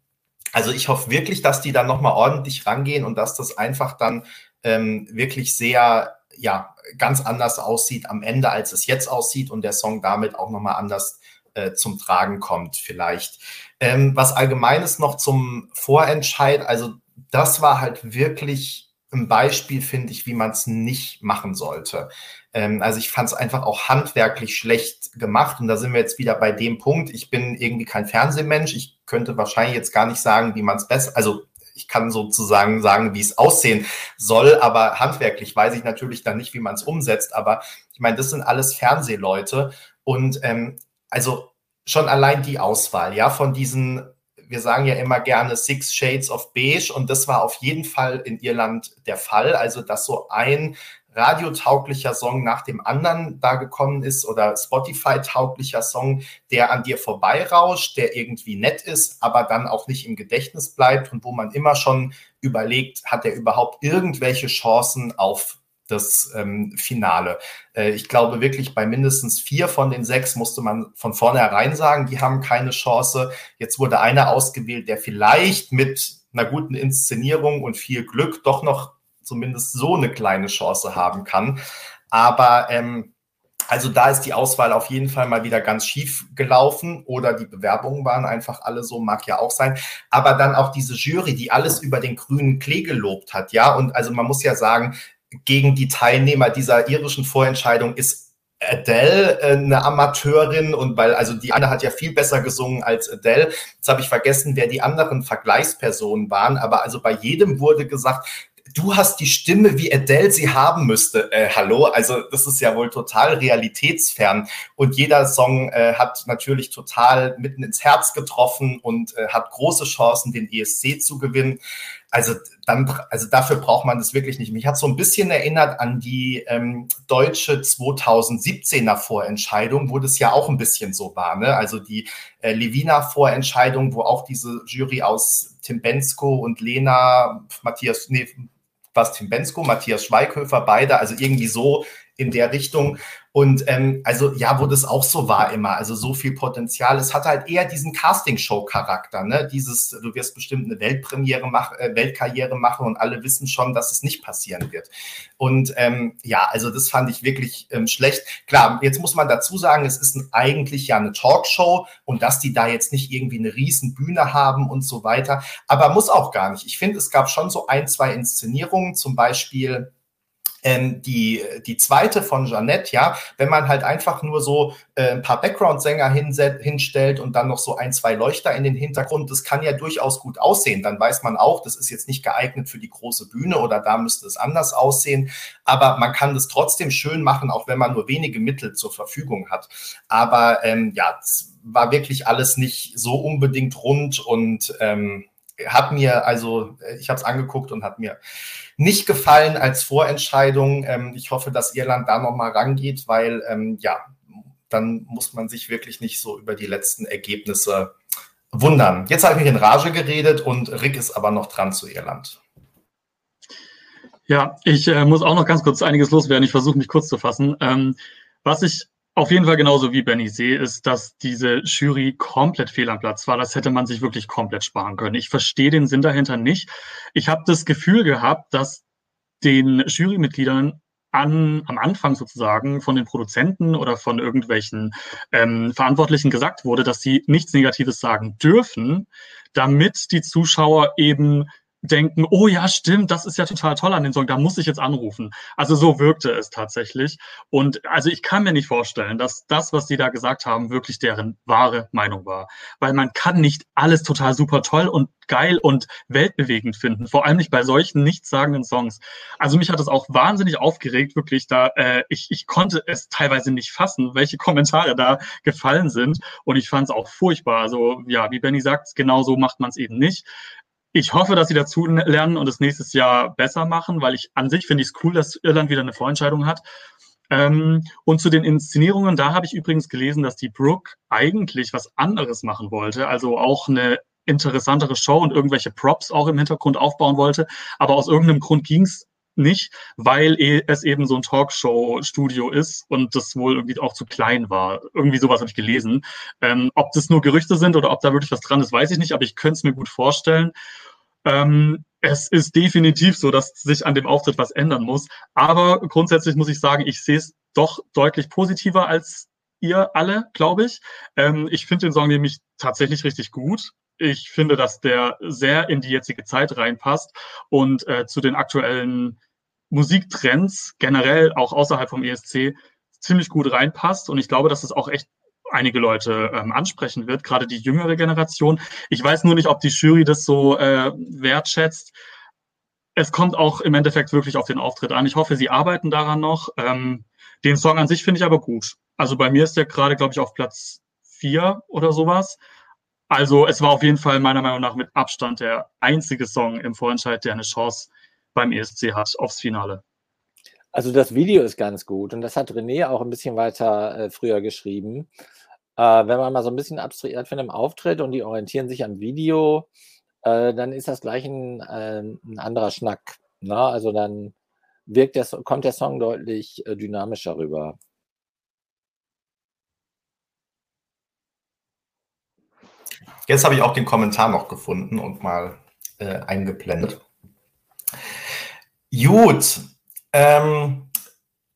also ich hoffe wirklich, dass die dann nochmal ordentlich rangehen und dass das einfach dann ähm, wirklich sehr, ja, ganz anders aussieht am Ende, als es jetzt aussieht und der Song damit auch nochmal anders äh, zum Tragen kommt vielleicht. Ähm, was Allgemeines noch zum Vorentscheid, also das war halt wirklich ein Beispiel, finde ich, wie man es nicht machen sollte. Ähm, also ich fand es einfach auch handwerklich schlecht gemacht und da sind wir jetzt wieder bei dem Punkt. Ich bin irgendwie kein Fernsehmensch. Ich könnte wahrscheinlich jetzt gar nicht sagen, wie man es besser, also ich kann sozusagen sagen, wie es aussehen soll, aber handwerklich weiß ich natürlich dann nicht, wie man es umsetzt. Aber ich meine, das sind alles Fernsehleute und ähm, also schon allein die Auswahl, ja, von diesen wir sagen ja immer gerne Six Shades of Beige und das war auf jeden Fall in Irland der Fall. Also, dass so ein radiotauglicher Song nach dem anderen da gekommen ist oder Spotify-tauglicher Song, der an dir vorbeirauscht, der irgendwie nett ist, aber dann auch nicht im Gedächtnis bleibt und wo man immer schon überlegt, hat er überhaupt irgendwelche Chancen auf das ähm, Finale. Äh, ich glaube wirklich, bei mindestens vier von den sechs musste man von vornherein sagen, die haben keine Chance. Jetzt wurde einer ausgewählt, der vielleicht mit einer guten Inszenierung und viel Glück doch noch zumindest so eine kleine Chance haben kann. Aber ähm, also da ist die Auswahl auf jeden Fall mal wieder ganz schief gelaufen oder die Bewerbungen waren einfach alle so, mag ja auch sein. Aber dann auch diese Jury, die alles über den grünen Klee gelobt hat, ja. Und also man muss ja sagen, gegen die Teilnehmer dieser irischen Vorentscheidung ist Adele äh, eine Amateurin und weil, also die eine hat ja viel besser gesungen als Adele. Jetzt habe ich vergessen, wer die anderen Vergleichspersonen waren, aber also bei jedem wurde gesagt, du hast die Stimme, wie Adele sie haben müsste. Äh, hallo, also das ist ja wohl total realitätsfern. Und jeder Song äh, hat natürlich total mitten ins Herz getroffen und äh, hat große Chancen, den ESC zu gewinnen. Also dann, also dafür braucht man das wirklich nicht. Mich hat so ein bisschen erinnert an die ähm, deutsche 2017er Vorentscheidung, wo das ja auch ein bisschen so war. Ne? Also die äh, Levina Vorentscheidung, wo auch diese Jury aus Tim Bensko und Lena, Matthias, nee, was Tim Bensko, Matthias Schweighöfer, beide, also irgendwie so in der Richtung. Und ähm, also ja, wo das auch so war immer, also so viel Potenzial. Es hat halt eher diesen Castingshow-Charakter, ne? Dieses, du wirst bestimmt eine Weltpremiere machen, äh, Weltkarriere machen und alle wissen schon, dass es nicht passieren wird. Und ähm, ja, also das fand ich wirklich ähm, schlecht. Klar, jetzt muss man dazu sagen, es ist ein, eigentlich ja eine Talkshow und dass die da jetzt nicht irgendwie eine riesen Bühne haben und so weiter. Aber muss auch gar nicht. Ich finde, es gab schon so ein, zwei Inszenierungen, zum Beispiel ähm, die, die zweite von Jeannette, ja, wenn man halt einfach nur so äh, ein paar Background-Sänger hinstellt und dann noch so ein, zwei Leuchter in den Hintergrund, das kann ja durchaus gut aussehen. Dann weiß man auch, das ist jetzt nicht geeignet für die große Bühne oder da müsste es anders aussehen. Aber man kann das trotzdem schön machen, auch wenn man nur wenige Mittel zur Verfügung hat. Aber ähm, ja, es war wirklich alles nicht so unbedingt rund und ähm, hat mir, also ich habe es angeguckt und hat mir nicht gefallen als Vorentscheidung. Ähm, ich hoffe, dass Irland da nochmal rangeht, weil ähm, ja, dann muss man sich wirklich nicht so über die letzten Ergebnisse wundern. Jetzt habe ich mich in Rage geredet und Rick ist aber noch dran zu Irland. Ja, ich äh, muss auch noch ganz kurz einiges loswerden. Ich versuche mich kurz zu fassen. Ähm, was ich auf jeden Fall genauso wie Benny sehe, ist, dass diese Jury komplett fehl am Platz war. Das hätte man sich wirklich komplett sparen können. Ich verstehe den Sinn dahinter nicht. Ich habe das Gefühl gehabt, dass den Jurymitgliedern an, am Anfang sozusagen von den Produzenten oder von irgendwelchen ähm, Verantwortlichen gesagt wurde, dass sie nichts Negatives sagen dürfen, damit die Zuschauer eben denken, oh ja, stimmt, das ist ja total toll an dem Song, da muss ich jetzt anrufen. Also so wirkte es tatsächlich. Und also ich kann mir nicht vorstellen, dass das, was die da gesagt haben, wirklich deren wahre Meinung war. Weil man kann nicht alles total super toll und geil und weltbewegend finden. Vor allem nicht bei solchen nichtssagenden Songs. Also mich hat das auch wahnsinnig aufgeregt, wirklich da. Äh, ich, ich konnte es teilweise nicht fassen, welche Kommentare da gefallen sind. Und ich fand es auch furchtbar. Also ja, wie Benny sagt, genau so macht man es eben nicht. Ich hoffe, dass sie dazu lernen und es nächstes Jahr besser machen, weil ich an sich finde ich es cool, dass Irland wieder eine Vorentscheidung hat. Ähm, und zu den Inszenierungen, da habe ich übrigens gelesen, dass die Brooke eigentlich was anderes machen wollte, also auch eine interessantere Show und irgendwelche Props auch im Hintergrund aufbauen wollte. Aber aus irgendeinem Grund ging es nicht, weil e, es eben so ein Talkshow-Studio ist und das wohl irgendwie auch zu klein war. Irgendwie sowas habe ich gelesen. Ähm, ob das nur Gerüchte sind oder ob da wirklich was dran ist, weiß ich nicht, aber ich könnte es mir gut vorstellen. Ähm, es ist definitiv so, dass sich an dem Auftritt was ändern muss. Aber grundsätzlich muss ich sagen, ich sehe es doch deutlich positiver als ihr alle, glaube ich. Ähm, ich finde den Song nämlich tatsächlich richtig gut. Ich finde, dass der sehr in die jetzige Zeit reinpasst und äh, zu den aktuellen Musiktrends generell auch außerhalb vom ESC ziemlich gut reinpasst. Und ich glaube, dass es auch echt einige Leute ähm, ansprechen wird, gerade die jüngere Generation. Ich weiß nur nicht, ob die Jury das so äh, wertschätzt. Es kommt auch im Endeffekt wirklich auf den Auftritt an. Ich hoffe, sie arbeiten daran noch. Ähm, den Song an sich finde ich aber gut. Also bei mir ist der gerade, glaube ich, auf Platz vier oder sowas. Also es war auf jeden Fall meiner Meinung nach mit Abstand der einzige Song im Vorentscheid, der eine Chance beim ESC hat aufs Finale. Also das Video ist ganz gut und das hat René auch ein bisschen weiter äh, früher geschrieben. Äh, wenn man mal so ein bisschen abstrahiert von dem Auftritt und die orientieren sich am Video, äh, dann ist das gleich ein, äh, ein anderer Schnack. Ne? Also dann wirkt der, kommt der Song deutlich äh, dynamischer rüber. Jetzt habe ich auch den Kommentar noch gefunden und mal äh, eingeblendet. Gut. Ähm,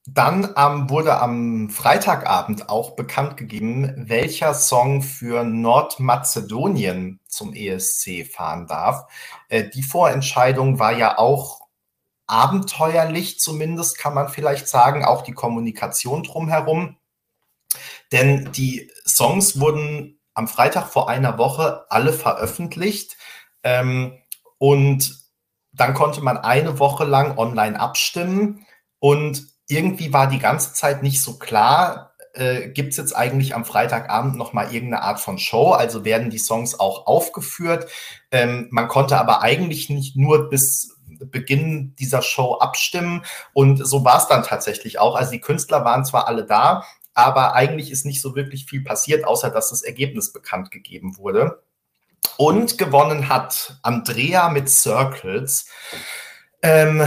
dann ähm, wurde am Freitagabend auch bekannt gegeben, welcher Song für Nordmazedonien zum ESC fahren darf. Äh, die Vorentscheidung war ja auch abenteuerlich, zumindest kann man vielleicht sagen, auch die Kommunikation drumherum. Denn die Songs wurden am Freitag vor einer Woche alle veröffentlicht. Ähm, und dann konnte man eine Woche lang online abstimmen. Und irgendwie war die ganze Zeit nicht so klar, äh, gibt es jetzt eigentlich am Freitagabend nochmal irgendeine Art von Show? Also werden die Songs auch aufgeführt? Ähm, man konnte aber eigentlich nicht nur bis Beginn dieser Show abstimmen. Und so war es dann tatsächlich auch. Also die Künstler waren zwar alle da, aber eigentlich ist nicht so wirklich viel passiert, außer dass das Ergebnis bekannt gegeben wurde. Und gewonnen hat Andrea mit Circles. Ähm,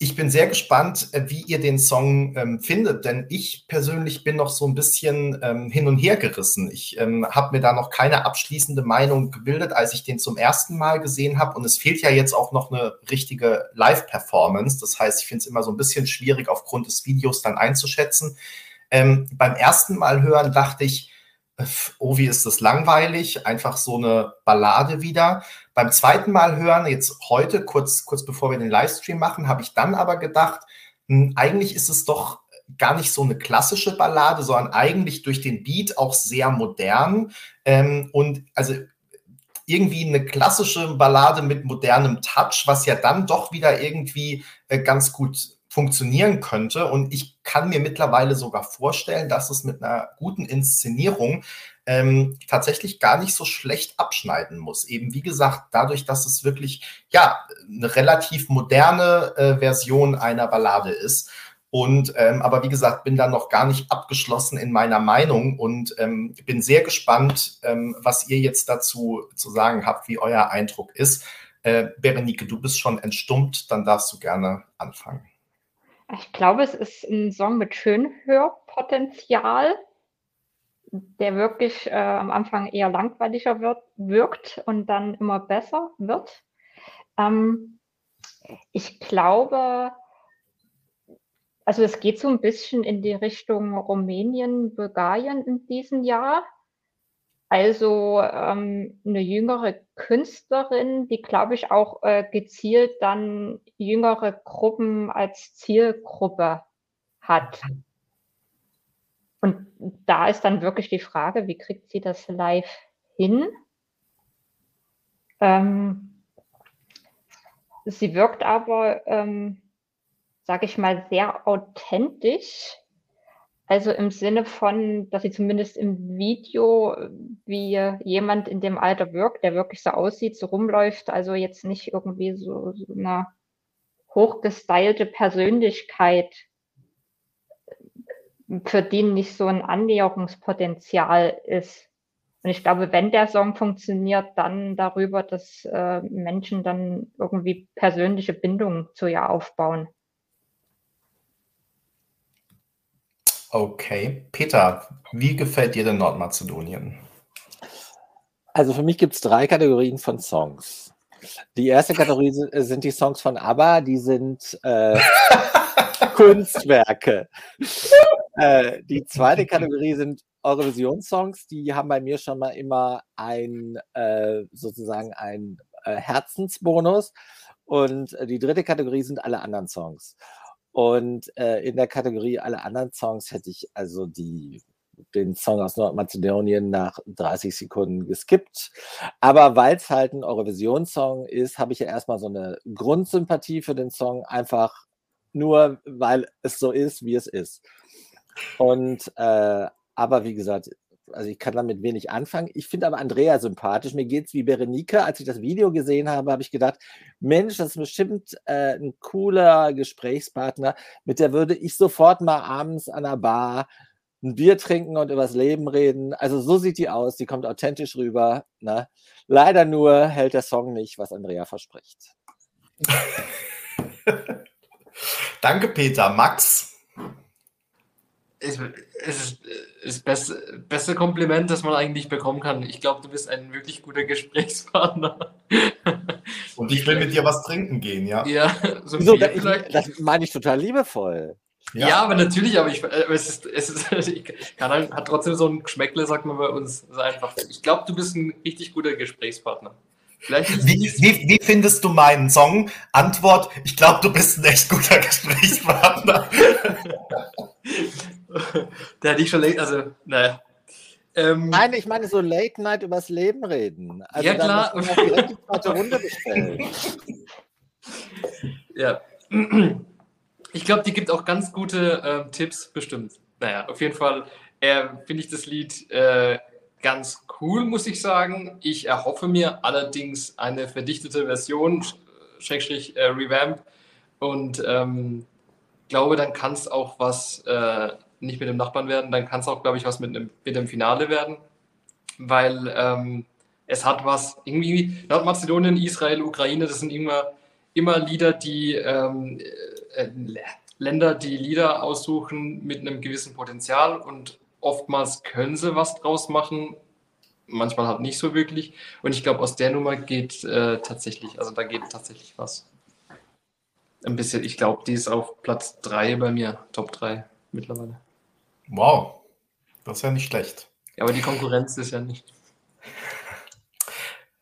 ich bin sehr gespannt, äh, wie ihr den Song ähm, findet, denn ich persönlich bin noch so ein bisschen ähm, hin und her gerissen. Ich ähm, habe mir da noch keine abschließende Meinung gebildet, als ich den zum ersten Mal gesehen habe. Und es fehlt ja jetzt auch noch eine richtige Live-Performance. Das heißt, ich finde es immer so ein bisschen schwierig, aufgrund des Videos dann einzuschätzen. Ähm, beim ersten Mal hören dachte ich, oh, wie ist das langweilig, einfach so eine Ballade wieder. Beim zweiten Mal hören, jetzt heute, kurz, kurz bevor wir den Livestream machen, habe ich dann aber gedacht, hm, eigentlich ist es doch gar nicht so eine klassische Ballade, sondern eigentlich durch den Beat auch sehr modern. Ähm, und also irgendwie eine klassische Ballade mit modernem Touch, was ja dann doch wieder irgendwie äh, ganz gut funktionieren könnte. Und ich kann mir mittlerweile sogar vorstellen, dass es mit einer guten Inszenierung ähm, tatsächlich gar nicht so schlecht abschneiden muss. Eben wie gesagt, dadurch, dass es wirklich ja eine relativ moderne äh, Version einer Ballade ist. Und ähm, aber wie gesagt, bin da noch gar nicht abgeschlossen in meiner Meinung und ähm, bin sehr gespannt, ähm, was ihr jetzt dazu zu sagen habt, wie euer Eindruck ist. Äh, Berenike, du bist schon entstummt, dann darfst du gerne anfangen. Ich glaube, es ist ein Song mit Schönhörpotenzial, der wirklich äh, am Anfang eher langweiliger wird, wirkt und dann immer besser wird. Ähm, ich glaube, also es geht so ein bisschen in die Richtung Rumänien, Bulgarien in diesem Jahr. Also ähm, eine jüngere Künstlerin, die, glaube ich, auch äh, gezielt dann jüngere Gruppen als Zielgruppe hat. Und da ist dann wirklich die Frage, wie kriegt sie das live hin? Ähm, sie wirkt aber, ähm, sage ich mal, sehr authentisch also im Sinne von, dass sie zumindest im Video wie jemand in dem Alter wirkt, der wirklich so aussieht, so rumläuft, also jetzt nicht irgendwie so, so eine hochgestylte Persönlichkeit, für die nicht so ein Annäherungspotenzial ist. Und ich glaube, wenn der Song funktioniert, dann darüber, dass äh, Menschen dann irgendwie persönliche Bindungen zu ihr aufbauen. Okay. Peter, wie gefällt dir denn Nordmazedonien? Also für mich gibt es drei Kategorien von Songs. Die erste Kategorie äh, sind die Songs von ABBA, die sind äh, Kunstwerke. äh, die zweite Kategorie sind Eurovision-Songs, die haben bei mir schon mal immer ein äh, sozusagen ein äh, Herzensbonus. Und äh, die dritte Kategorie sind alle anderen Songs. Und äh, in der Kategorie alle anderen Songs hätte ich also die, den Song aus Nordmazedonien nach 30 Sekunden geskippt. Aber weil es halt ein Eurovision-Song ist, habe ich ja erstmal so eine Grundsympathie für den Song, einfach nur, weil es so ist, wie es ist. Und äh, aber wie gesagt, also ich kann damit wenig anfangen. Ich finde aber Andrea sympathisch. Mir geht es wie Berenike. Als ich das Video gesehen habe, habe ich gedacht, Mensch, das ist bestimmt äh, ein cooler Gesprächspartner. Mit der würde ich sofort mal abends an der Bar ein Bier trinken und übers Leben reden. Also so sieht die aus. Die kommt authentisch rüber. Ne? Leider nur hält der Song nicht, was Andrea verspricht. Danke, Peter. Max? Es, ist das beste, beste Kompliment, das man eigentlich bekommen kann. Ich glaube, du bist ein wirklich guter Gesprächspartner. Und ich will mit dir was trinken gehen, ja? Ja, so Wieso, das, das meine ich total liebevoll. Ja. ja, aber natürlich, aber ich, äh, es ist, es ist, ich kann halt, hat trotzdem so ein Geschmäckle, sagt man bei uns. einfach, ich glaube, du bist ein richtig guter Gesprächspartner. Wie, wie, wie, findest du meinen Song? Antwort, ich glaube, du bist ein echt guter Gesprächspartner. Der hat dich schon längst, also, naja. Ähm, Nein, ich meine so Late Night übers Leben reden. Also ja, klar. direkt die zweite Runde bestellen. Ja. Ich glaube, die gibt auch ganz gute äh, Tipps, bestimmt. Naja, auf jeden Fall äh, finde ich das Lied äh, ganz cool, muss ich sagen. Ich erhoffe mir allerdings eine verdichtete Version, Schrägstrich äh, Revamp. Und ähm, glaube, dann kann es auch was äh, nicht mit dem Nachbarn werden, dann kann es auch, glaube ich, was mit, einem, mit dem Finale werden. Weil ähm, es hat was, irgendwie Nordmazedonien, Israel, Ukraine, das sind immer, immer Lieder, die ähm, äh, Länder, die Lieder aussuchen mit einem gewissen Potenzial und oftmals können sie was draus machen, manchmal halt nicht so wirklich. Und ich glaube, aus der Nummer geht äh, tatsächlich, also da geht tatsächlich was. Ein bisschen, ich glaube, die ist auf Platz 3 bei mir, Top 3 mittlerweile. Wow, das ist ja nicht schlecht. Ja, aber die Konkurrenz ist ja nicht.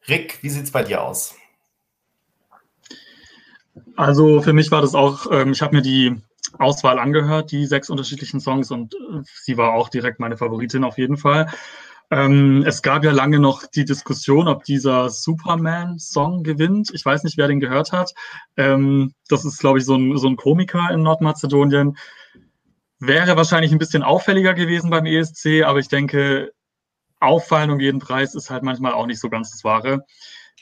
Rick, wie sieht es bei dir aus? Also für mich war das auch, ähm, ich habe mir die Auswahl angehört, die sechs unterschiedlichen Songs und äh, sie war auch direkt meine Favoritin auf jeden Fall. Ähm, es gab ja lange noch die Diskussion, ob dieser Superman-Song gewinnt. Ich weiß nicht, wer den gehört hat. Ähm, das ist, glaube ich, so ein, so ein Komiker in Nordmazedonien. Wäre wahrscheinlich ein bisschen auffälliger gewesen beim ESC, aber ich denke, auffallen um jeden Preis ist halt manchmal auch nicht so ganz das Wahre.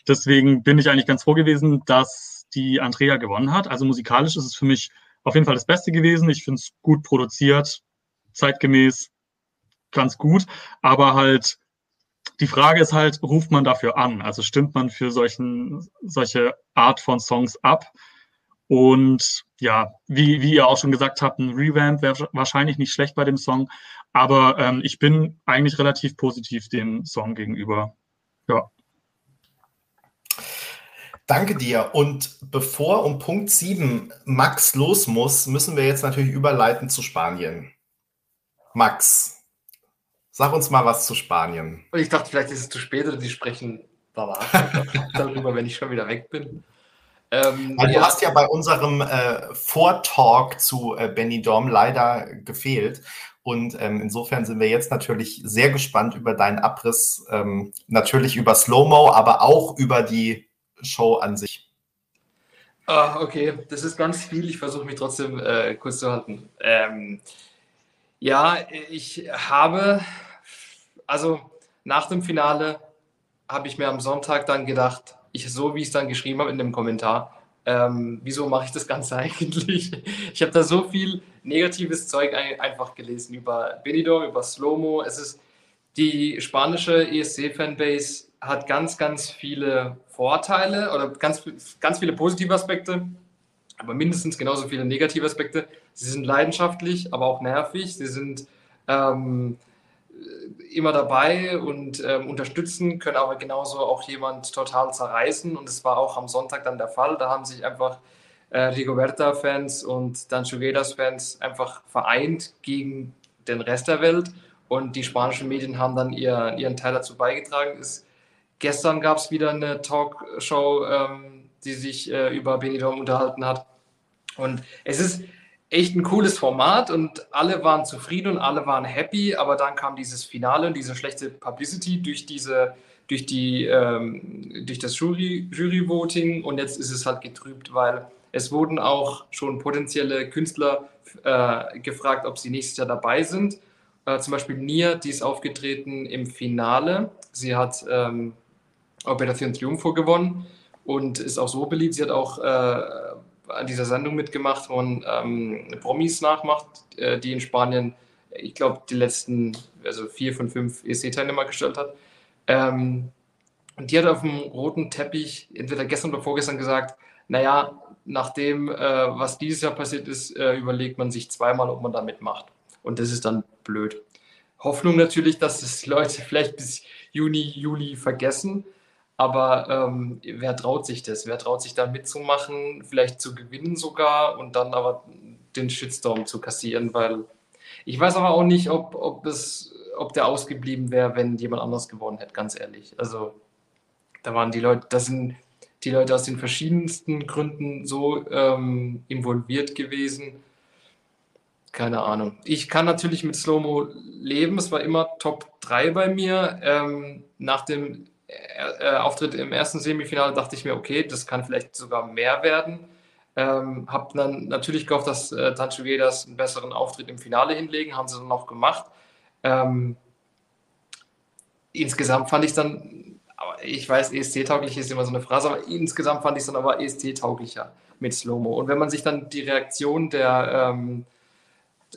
Deswegen bin ich eigentlich ganz froh gewesen, dass die Andrea gewonnen hat. Also musikalisch ist es für mich auf jeden Fall das Beste gewesen. Ich finde es gut produziert, zeitgemäß, ganz gut. Aber halt, die Frage ist halt, ruft man dafür an? Also stimmt man für solchen, solche Art von Songs ab? Und ja, wie, wie ihr auch schon gesagt habt, ein Revamp wäre wahrscheinlich nicht schlecht bei dem Song. Aber ähm, ich bin eigentlich relativ positiv dem Song gegenüber. Ja. Danke dir. Und bevor um Punkt 7 Max los muss, müssen wir jetzt natürlich überleiten zu Spanien. Max, sag uns mal was zu Spanien. Und ich dachte, vielleicht ist es zu spät oder die sprechen darüber, wenn ich schon wieder weg bin. Ähm, ja. Du hast ja bei unserem äh, Vortalk zu äh, Benny Dorm leider gefehlt. Und ähm, insofern sind wir jetzt natürlich sehr gespannt über deinen Abriss, ähm, natürlich über Slow-Mo, aber auch über die Show an sich? Ah, okay, das ist ganz viel. Ich versuche mich trotzdem äh, kurz zu halten. Ähm, ja, ich habe, also nach dem Finale habe ich mir am Sonntag dann gedacht, ich so wie ich es dann geschrieben habe in dem Kommentar, ähm, wieso mache ich das Ganze eigentlich? Ich habe da so viel negatives Zeug ein, einfach gelesen über Benidorm, über Slomo. Es ist die spanische ESC-Fanbase hat ganz, ganz viele Vorteile oder ganz, ganz viele positive Aspekte, aber mindestens genauso viele negative Aspekte. Sie sind leidenschaftlich, aber auch nervig. Sie sind ähm, immer dabei und ähm, unterstützen, können aber genauso auch jemand total zerreißen. Und es war auch am Sonntag dann der Fall. Da haben sich einfach äh, Rigoberta-Fans und dann Chuguedas-Fans einfach vereint gegen den Rest der Welt. Und die spanischen Medien haben dann ihr, ihren Teil dazu beigetragen. Es Gestern gab es wieder eine Talkshow, ähm, die sich äh, über Benidorm unterhalten hat. Und es ist echt ein cooles Format und alle waren zufrieden und alle waren happy, aber dann kam dieses Finale und diese schlechte Publicity durch diese durch die ähm, durch das Jury Jury Voting und jetzt ist es halt getrübt, weil es wurden auch schon potenzielle Künstler äh, gefragt, ob sie nächstes Jahr dabei sind Äh, zum Beispiel Nia, die ist aufgetreten im Finale. Sie hat ähm, Operation Triunfo gewonnen und ist auch so beliebt. Sie hat auch äh, an dieser Sendung mitgemacht, wo man ähm, Promis nachmacht, äh, die in Spanien, ich glaube, die letzten, also vier von fünf ESC-Teilnehmer gestellt hat. Ähm, und die hat auf dem roten Teppich entweder gestern oder vorgestern gesagt, naja, nach dem, äh, was dieses Jahr passiert ist, äh, überlegt man sich zweimal, ob man da mitmacht. Und das ist dann blöd. Hoffnung natürlich, dass es Leute vielleicht bis Juni, Juli vergessen. Aber ähm, wer traut sich das? Wer traut sich da mitzumachen, vielleicht zu gewinnen sogar und dann aber den Shitstorm zu kassieren? Weil ich weiß aber auch nicht, ob, ob, es, ob der ausgeblieben wäre, wenn jemand anders gewonnen hätte, ganz ehrlich. Also da waren die Leute, das sind die Leute aus den verschiedensten Gründen so ähm, involviert gewesen. Keine Ahnung. Ich kann natürlich mit Slow-Mo leben. Es war immer Top 3 bei mir. Ähm, nach dem äh, Auftritt im ersten Semifinale dachte ich mir, okay, das kann vielleicht sogar mehr werden. Ähm, habe dann natürlich gehofft, dass äh, Tanchuedas einen besseren Auftritt im Finale hinlegen, haben sie dann auch gemacht. Ähm, insgesamt fand ich dann, ich weiß, ESC-tauglich ist immer so eine Phrase, aber insgesamt fand ich es dann aber ESC-tauglicher mit Slow-Mo. Und wenn man sich dann die Reaktion der, ähm, äh,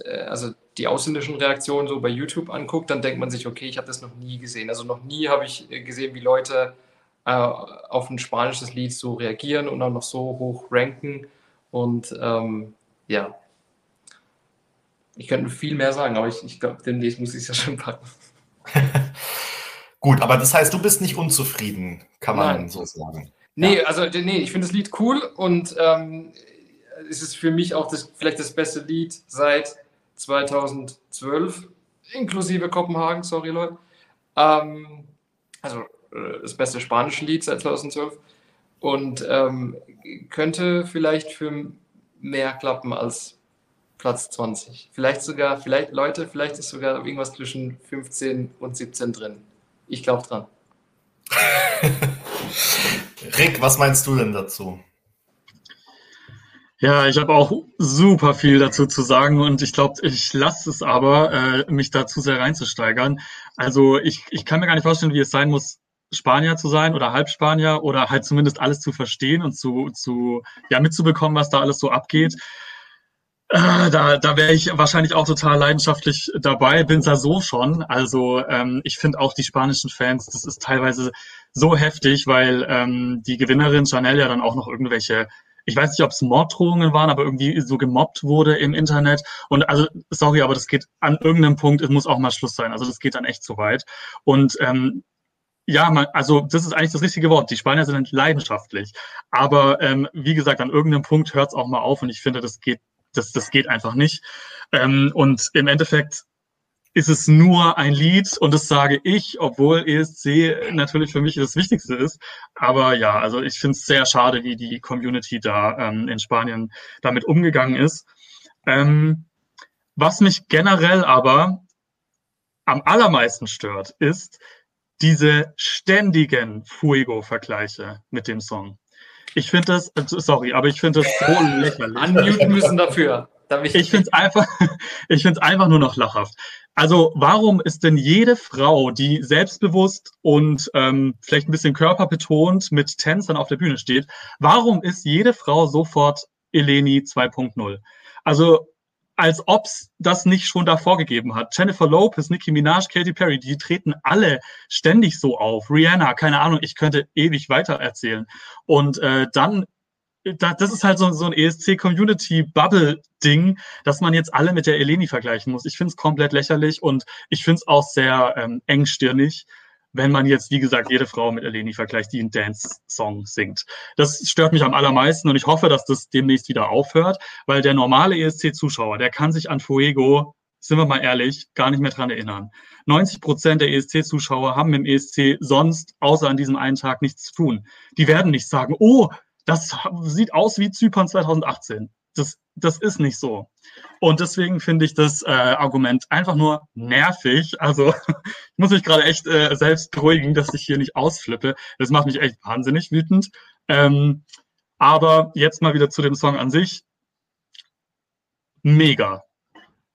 also die ausländischen Reaktionen so bei YouTube anguckt, dann denkt man sich, okay, ich habe das noch nie gesehen. Also noch nie habe ich äh, gesehen, wie Leute äh, auf ein spanisches Lied so reagieren und auch noch so hoch ranken. Und ähm, ja, ich könnte viel mehr sagen, aber ich, ich glaube, demnächst muss ich es ja schon packen. Gut, aber das heißt, du bist nicht unzufrieden, kann man Nein. so sagen. Nee, ja. also nee, ich finde das Lied cool und ähm, es ist für mich auch das, vielleicht das beste Lied seit 2012, inklusive Kopenhagen, sorry Leute. Ähm, also äh, das beste spanische Lied seit 2012 und ähm, könnte vielleicht für mehr klappen als Platz 20. Vielleicht sogar, vielleicht Leute, vielleicht ist sogar irgendwas zwischen 15 und 17 drin. Ich glaube dran. Rick, was meinst du denn dazu? Ja, ich habe auch super viel dazu zu sagen und ich glaube, ich lasse es aber, äh, mich dazu sehr reinzusteigern. Also ich, ich kann mir gar nicht vorstellen, wie es sein muss, Spanier zu sein oder Halbspanier oder halt zumindest alles zu verstehen und zu, zu ja, mitzubekommen, was da alles so abgeht. Äh, da, da wäre ich wahrscheinlich auch total leidenschaftlich dabei, bin's ja so schon. Also ähm, ich finde auch die spanischen Fans, das ist teilweise so heftig, weil ähm, die Gewinnerin Chanel ja dann auch noch irgendwelche ich weiß nicht, ob es Morddrohungen waren, aber irgendwie so gemobbt wurde im Internet. Und also, sorry, aber das geht an irgendeinem Punkt, es muss auch mal Schluss sein. Also das geht dann echt zu weit. Und ähm, ja, man, also das ist eigentlich das richtige Wort. Die Spanier sind leidenschaftlich. Aber ähm, wie gesagt, an irgendeinem Punkt hört es auch mal auf und ich finde, das geht, das, das geht einfach nicht. Ähm, und im Endeffekt ist es nur ein Lied und das sage ich, obwohl ESC natürlich für mich das Wichtigste ist. Aber ja, also ich finde es sehr schade, wie die Community da ähm, in Spanien damit umgegangen ist. Ähm, was mich generell aber am allermeisten stört, ist diese ständigen Fuego-Vergleiche mit dem Song. Ich finde das, äh, sorry, aber ich finde das so lächerlich. Unmuten müssen dafür. Ich, ich finde es einfach, ich finde es einfach nur noch lachhaft. Also warum ist denn jede Frau, die selbstbewusst und ähm, vielleicht ein bisschen körperbetont mit Tänzern auf der Bühne steht, warum ist jede Frau sofort Eleni 2.0? Also als ob's das nicht schon davor gegeben hat. Jennifer Lopez, Nicki Minaj, Katy Perry, die treten alle ständig so auf. Rihanna, keine Ahnung, ich könnte ewig weiter erzählen. Und äh, dann das ist halt so, so ein ESC-Community-Bubble-Ding, dass man jetzt alle mit der Eleni vergleichen muss. Ich finde es komplett lächerlich und ich finde es auch sehr ähm, engstirnig, wenn man jetzt, wie gesagt, jede Frau mit Eleni vergleicht, die einen Dance-Song singt. Das stört mich am allermeisten und ich hoffe, dass das demnächst wieder aufhört, weil der normale ESC-Zuschauer, der kann sich an Fuego, sind wir mal ehrlich, gar nicht mehr dran erinnern. 90 Prozent der ESC-Zuschauer haben im ESC sonst außer an diesem einen Tag nichts zu tun. Die werden nicht sagen, oh, das sieht aus wie Zypern 2018. Das, das ist nicht so. Und deswegen finde ich das äh, Argument einfach nur nervig. Also ich muss mich gerade echt äh, selbst beruhigen, dass ich hier nicht ausflippe. Das macht mich echt wahnsinnig wütend. Ähm, aber jetzt mal wieder zu dem Song an sich. Mega.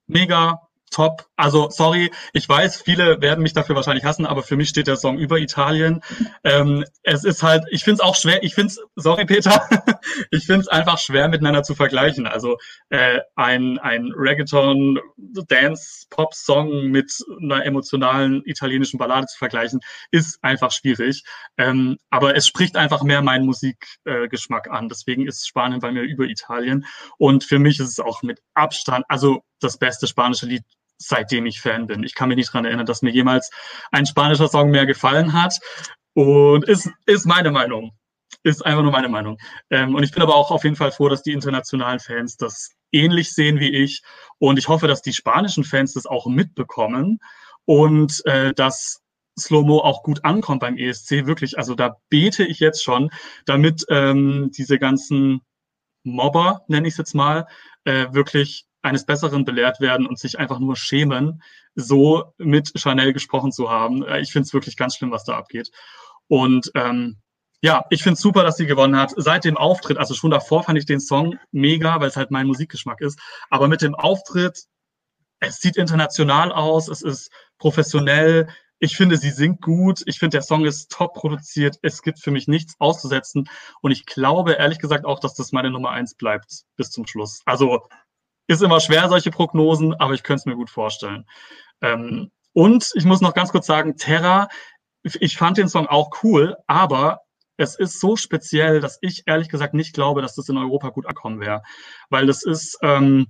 Mega. Top. Also sorry, ich weiß, viele werden mich dafür wahrscheinlich hassen, aber für mich steht der Song über Italien. Ähm, es ist halt, ich finde es auch schwer, ich finde es, sorry Peter, ich finde es einfach schwer miteinander zu vergleichen. Also äh, ein, ein Reggaeton, Dance, Pop-Song mit einer emotionalen italienischen Ballade zu vergleichen, ist einfach schwierig. Ähm, aber es spricht einfach mehr meinen Musikgeschmack äh, an. Deswegen ist Spanien bei mir über Italien. Und für mich ist es auch mit Abstand, also das beste spanische Lied seitdem ich Fan bin. Ich kann mich nicht dran erinnern, dass mir jemals ein spanischer Song mehr gefallen hat. Und ist, ist meine Meinung. Ist einfach nur meine Meinung. Ähm, und ich bin aber auch auf jeden Fall froh, dass die internationalen Fans das ähnlich sehen wie ich. Und ich hoffe, dass die spanischen Fans das auch mitbekommen und äh, dass Slow-Mo auch gut ankommt beim ESC. Wirklich, also da bete ich jetzt schon, damit ähm, diese ganzen Mobber, nenne ich es jetzt mal, äh, wirklich eines Besseren belehrt werden und sich einfach nur schämen, so mit Chanel gesprochen zu haben. Äh, ich finde es wirklich ganz schlimm, was da abgeht. Und ähm, ja, ich finde es super, dass sie gewonnen hat. Seit dem Auftritt, also schon davor fand ich den Song mega, weil es halt mein Musikgeschmack ist. Aber mit dem Auftritt, es sieht international aus, es ist professionell. Ich finde, sie singt gut. Ich finde, der Song ist top produziert. Es gibt für mich nichts auszusetzen. Und ich glaube, ehrlich gesagt, auch, dass das meine Nummer eins bleibt bis zum Schluss. Also ist immer schwer, solche Prognosen, aber ich könnte es mir gut vorstellen. Ähm, und ich muss noch ganz kurz sagen, Terra, ich fand den Song auch cool, aber es ist so speziell, dass ich ehrlich gesagt nicht glaube, dass das in Europa gut ankommen wäre. Weil das ist, ähm,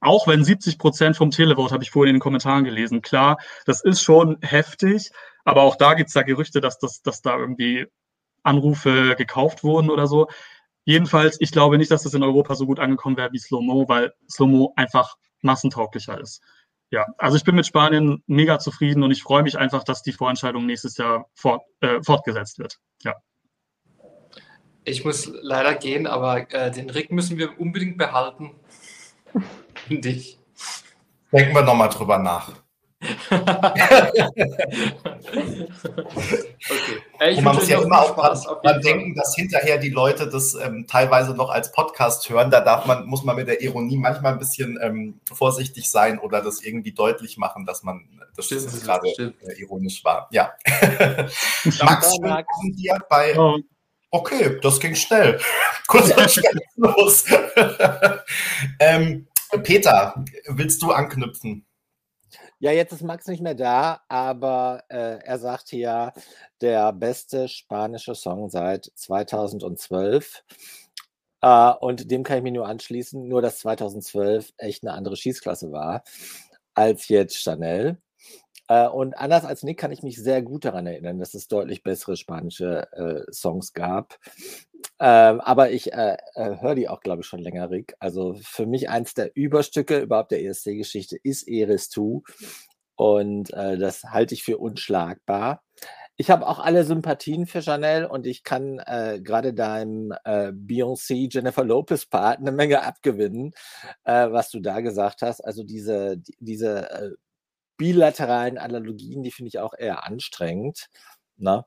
auch wenn 70 Prozent vom Televote, habe ich vorhin in den Kommentaren gelesen, klar, das ist schon heftig, aber auch da gibt es da Gerüchte, dass, das, dass da irgendwie Anrufe gekauft wurden oder so. Jedenfalls, ich glaube nicht, dass das in Europa so gut angekommen wäre wie Slow-Mo, weil Slow-Mo einfach massentauglicher ist. Ja, also ich bin mit Spanien mega zufrieden und ich freue mich einfach, dass die Vorentscheidung nächstes Jahr fort, äh, fortgesetzt wird. Ja. Ich muss leider gehen, aber äh, den Rick müssen wir unbedingt behalten. Dich. Denken wir nochmal drüber nach. Okay. ich man muss ja immer auch dran denken, dass hinterher die Leute das ähm, teilweise noch als Podcast hören. Da darf man, muss man mit der Ironie manchmal ein bisschen ähm, vorsichtig sein oder das irgendwie deutlich machen, dass man das stimmt, das gerade äh, ironisch war. Ja. Max, schön dir bei. Oh. Okay, das ging schnell. Kurz und schnell los. ähm, Peter, willst du anknüpfen? Ja, jetzt ist Max nicht mehr da, aber äh, er sagt hier, der beste spanische Song seit 2012. Äh, und dem kann ich mich nur anschließen, nur dass 2012 echt eine andere Schießklasse war als jetzt Chanel. Äh, und anders als Nick kann ich mich sehr gut daran erinnern, dass es deutlich bessere spanische äh, Songs gab. Ähm, aber ich äh, äh, höre die auch, glaube ich, schon länger, Rick. Also für mich eins der Überstücke überhaupt der ESC-Geschichte ist Eris 2. Und äh, das halte ich für unschlagbar. Ich habe auch alle Sympathien für Chanel und ich kann äh, gerade deinem äh, Beyoncé Jennifer Lopez Part eine Menge abgewinnen, äh, was du da gesagt hast. Also diese, die, diese bilateralen Analogien, die finde ich auch eher anstrengend. Ne?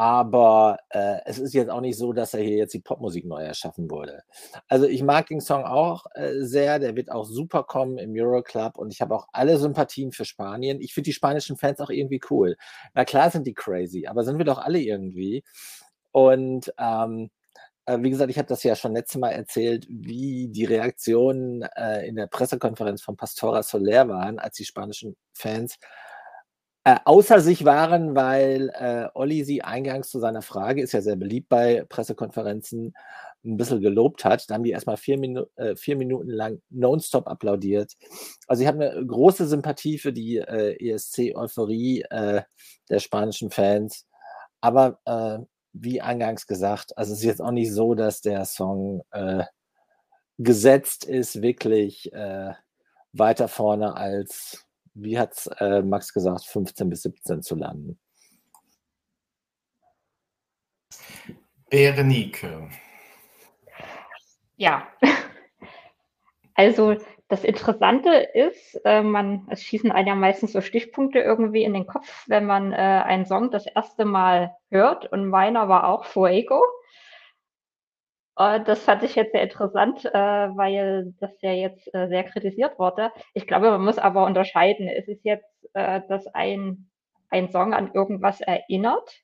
Aber äh, es ist jetzt auch nicht so, dass er hier jetzt die Popmusik neu erschaffen wurde. Also ich mag den Song auch äh, sehr. Der wird auch super kommen im Euroclub und ich habe auch alle Sympathien für Spanien. Ich finde die spanischen Fans auch irgendwie cool. Na klar sind die crazy, aber sind wir doch alle irgendwie. Und ähm, äh, wie gesagt, ich habe das ja schon letztes Mal erzählt, wie die Reaktionen äh, in der Pressekonferenz von Pastora Soler waren, als die spanischen Fans äh, außer sich waren, weil äh, Olli sie eingangs zu seiner Frage, ist ja sehr beliebt bei Pressekonferenzen, ein bisschen gelobt hat. Da haben die erstmal vier, Minu äh, vier Minuten lang nonstop applaudiert. Also ich habe eine große Sympathie für die äh, ESC-Euphorie äh, der spanischen Fans. Aber äh, wie eingangs gesagt, also es ist jetzt auch nicht so, dass der Song äh, gesetzt ist, wirklich äh, weiter vorne als wie hat es äh, Max gesagt, 15 bis 17 zu landen? Berenike. Ja, also das Interessante ist, äh, man, es schießen einem ja meistens so Stichpunkte irgendwie in den Kopf, wenn man äh, einen Song das erste Mal hört und meiner war auch Fuego. Uh, das fand ich jetzt sehr interessant, uh, weil das ja jetzt uh, sehr kritisiert wurde. Ich glaube, man muss aber unterscheiden. Ist es jetzt, dass ein, ein Song an irgendwas erinnert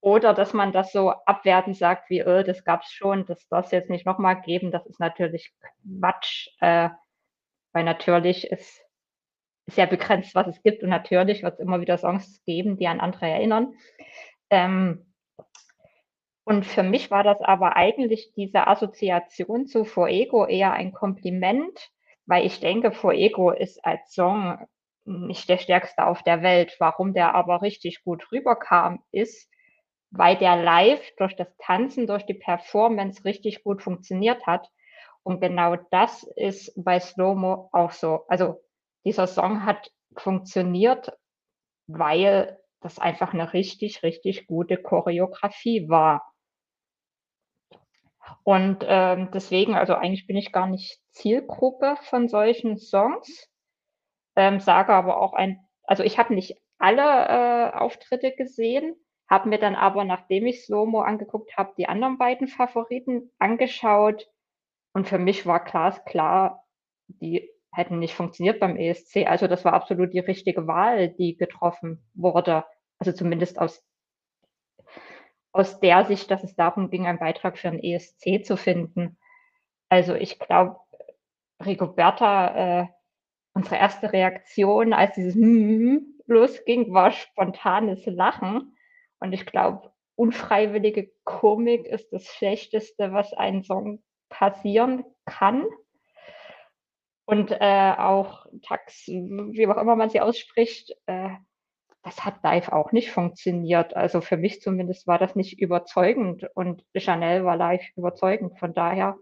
oder dass man das so abwertend sagt, wie, oh, das gab es schon, das darf es jetzt nicht nochmal geben. Das ist natürlich Quatsch, weil natürlich ist, ist ja begrenzt, was es gibt und natürlich wird es immer wieder Songs geben, die an andere erinnern. Ähm, und für mich war das aber eigentlich diese Assoziation zu Fuego eher ein Kompliment, weil ich denke, Fuego ist als Song nicht der stärkste auf der Welt. Warum der aber richtig gut rüberkam, ist, weil der live durch das Tanzen, durch die Performance richtig gut funktioniert hat. Und genau das ist bei Slow-Mo auch so. Also dieser Song hat funktioniert, weil das einfach eine richtig, richtig gute Choreografie war. Und ähm, deswegen, also eigentlich bin ich gar nicht Zielgruppe von solchen Songs, ähm, sage aber auch ein, also ich habe nicht alle äh, Auftritte gesehen, habe mir dann aber, nachdem ich Slomo angeguckt habe, die anderen beiden Favoriten angeschaut und für mich war glasklar, die hätten nicht funktioniert beim ESC. Also das war absolut die richtige Wahl, die getroffen wurde. Also zumindest aus aus der Sicht, dass es darum ging, einen Beitrag für ein ESC zu finden. Also ich glaube, Rigoberta, äh, unsere erste Reaktion, als dieses hm losging, war spontanes Lachen. Und ich glaube, unfreiwillige Komik ist das Schlechteste, was einem Song passieren kann. Und äh, auch Tax, wie auch immer man sie ausspricht, äh, das hat live auch nicht funktioniert. Also für mich zumindest war das nicht überzeugend und Chanel war live überzeugend. Von daher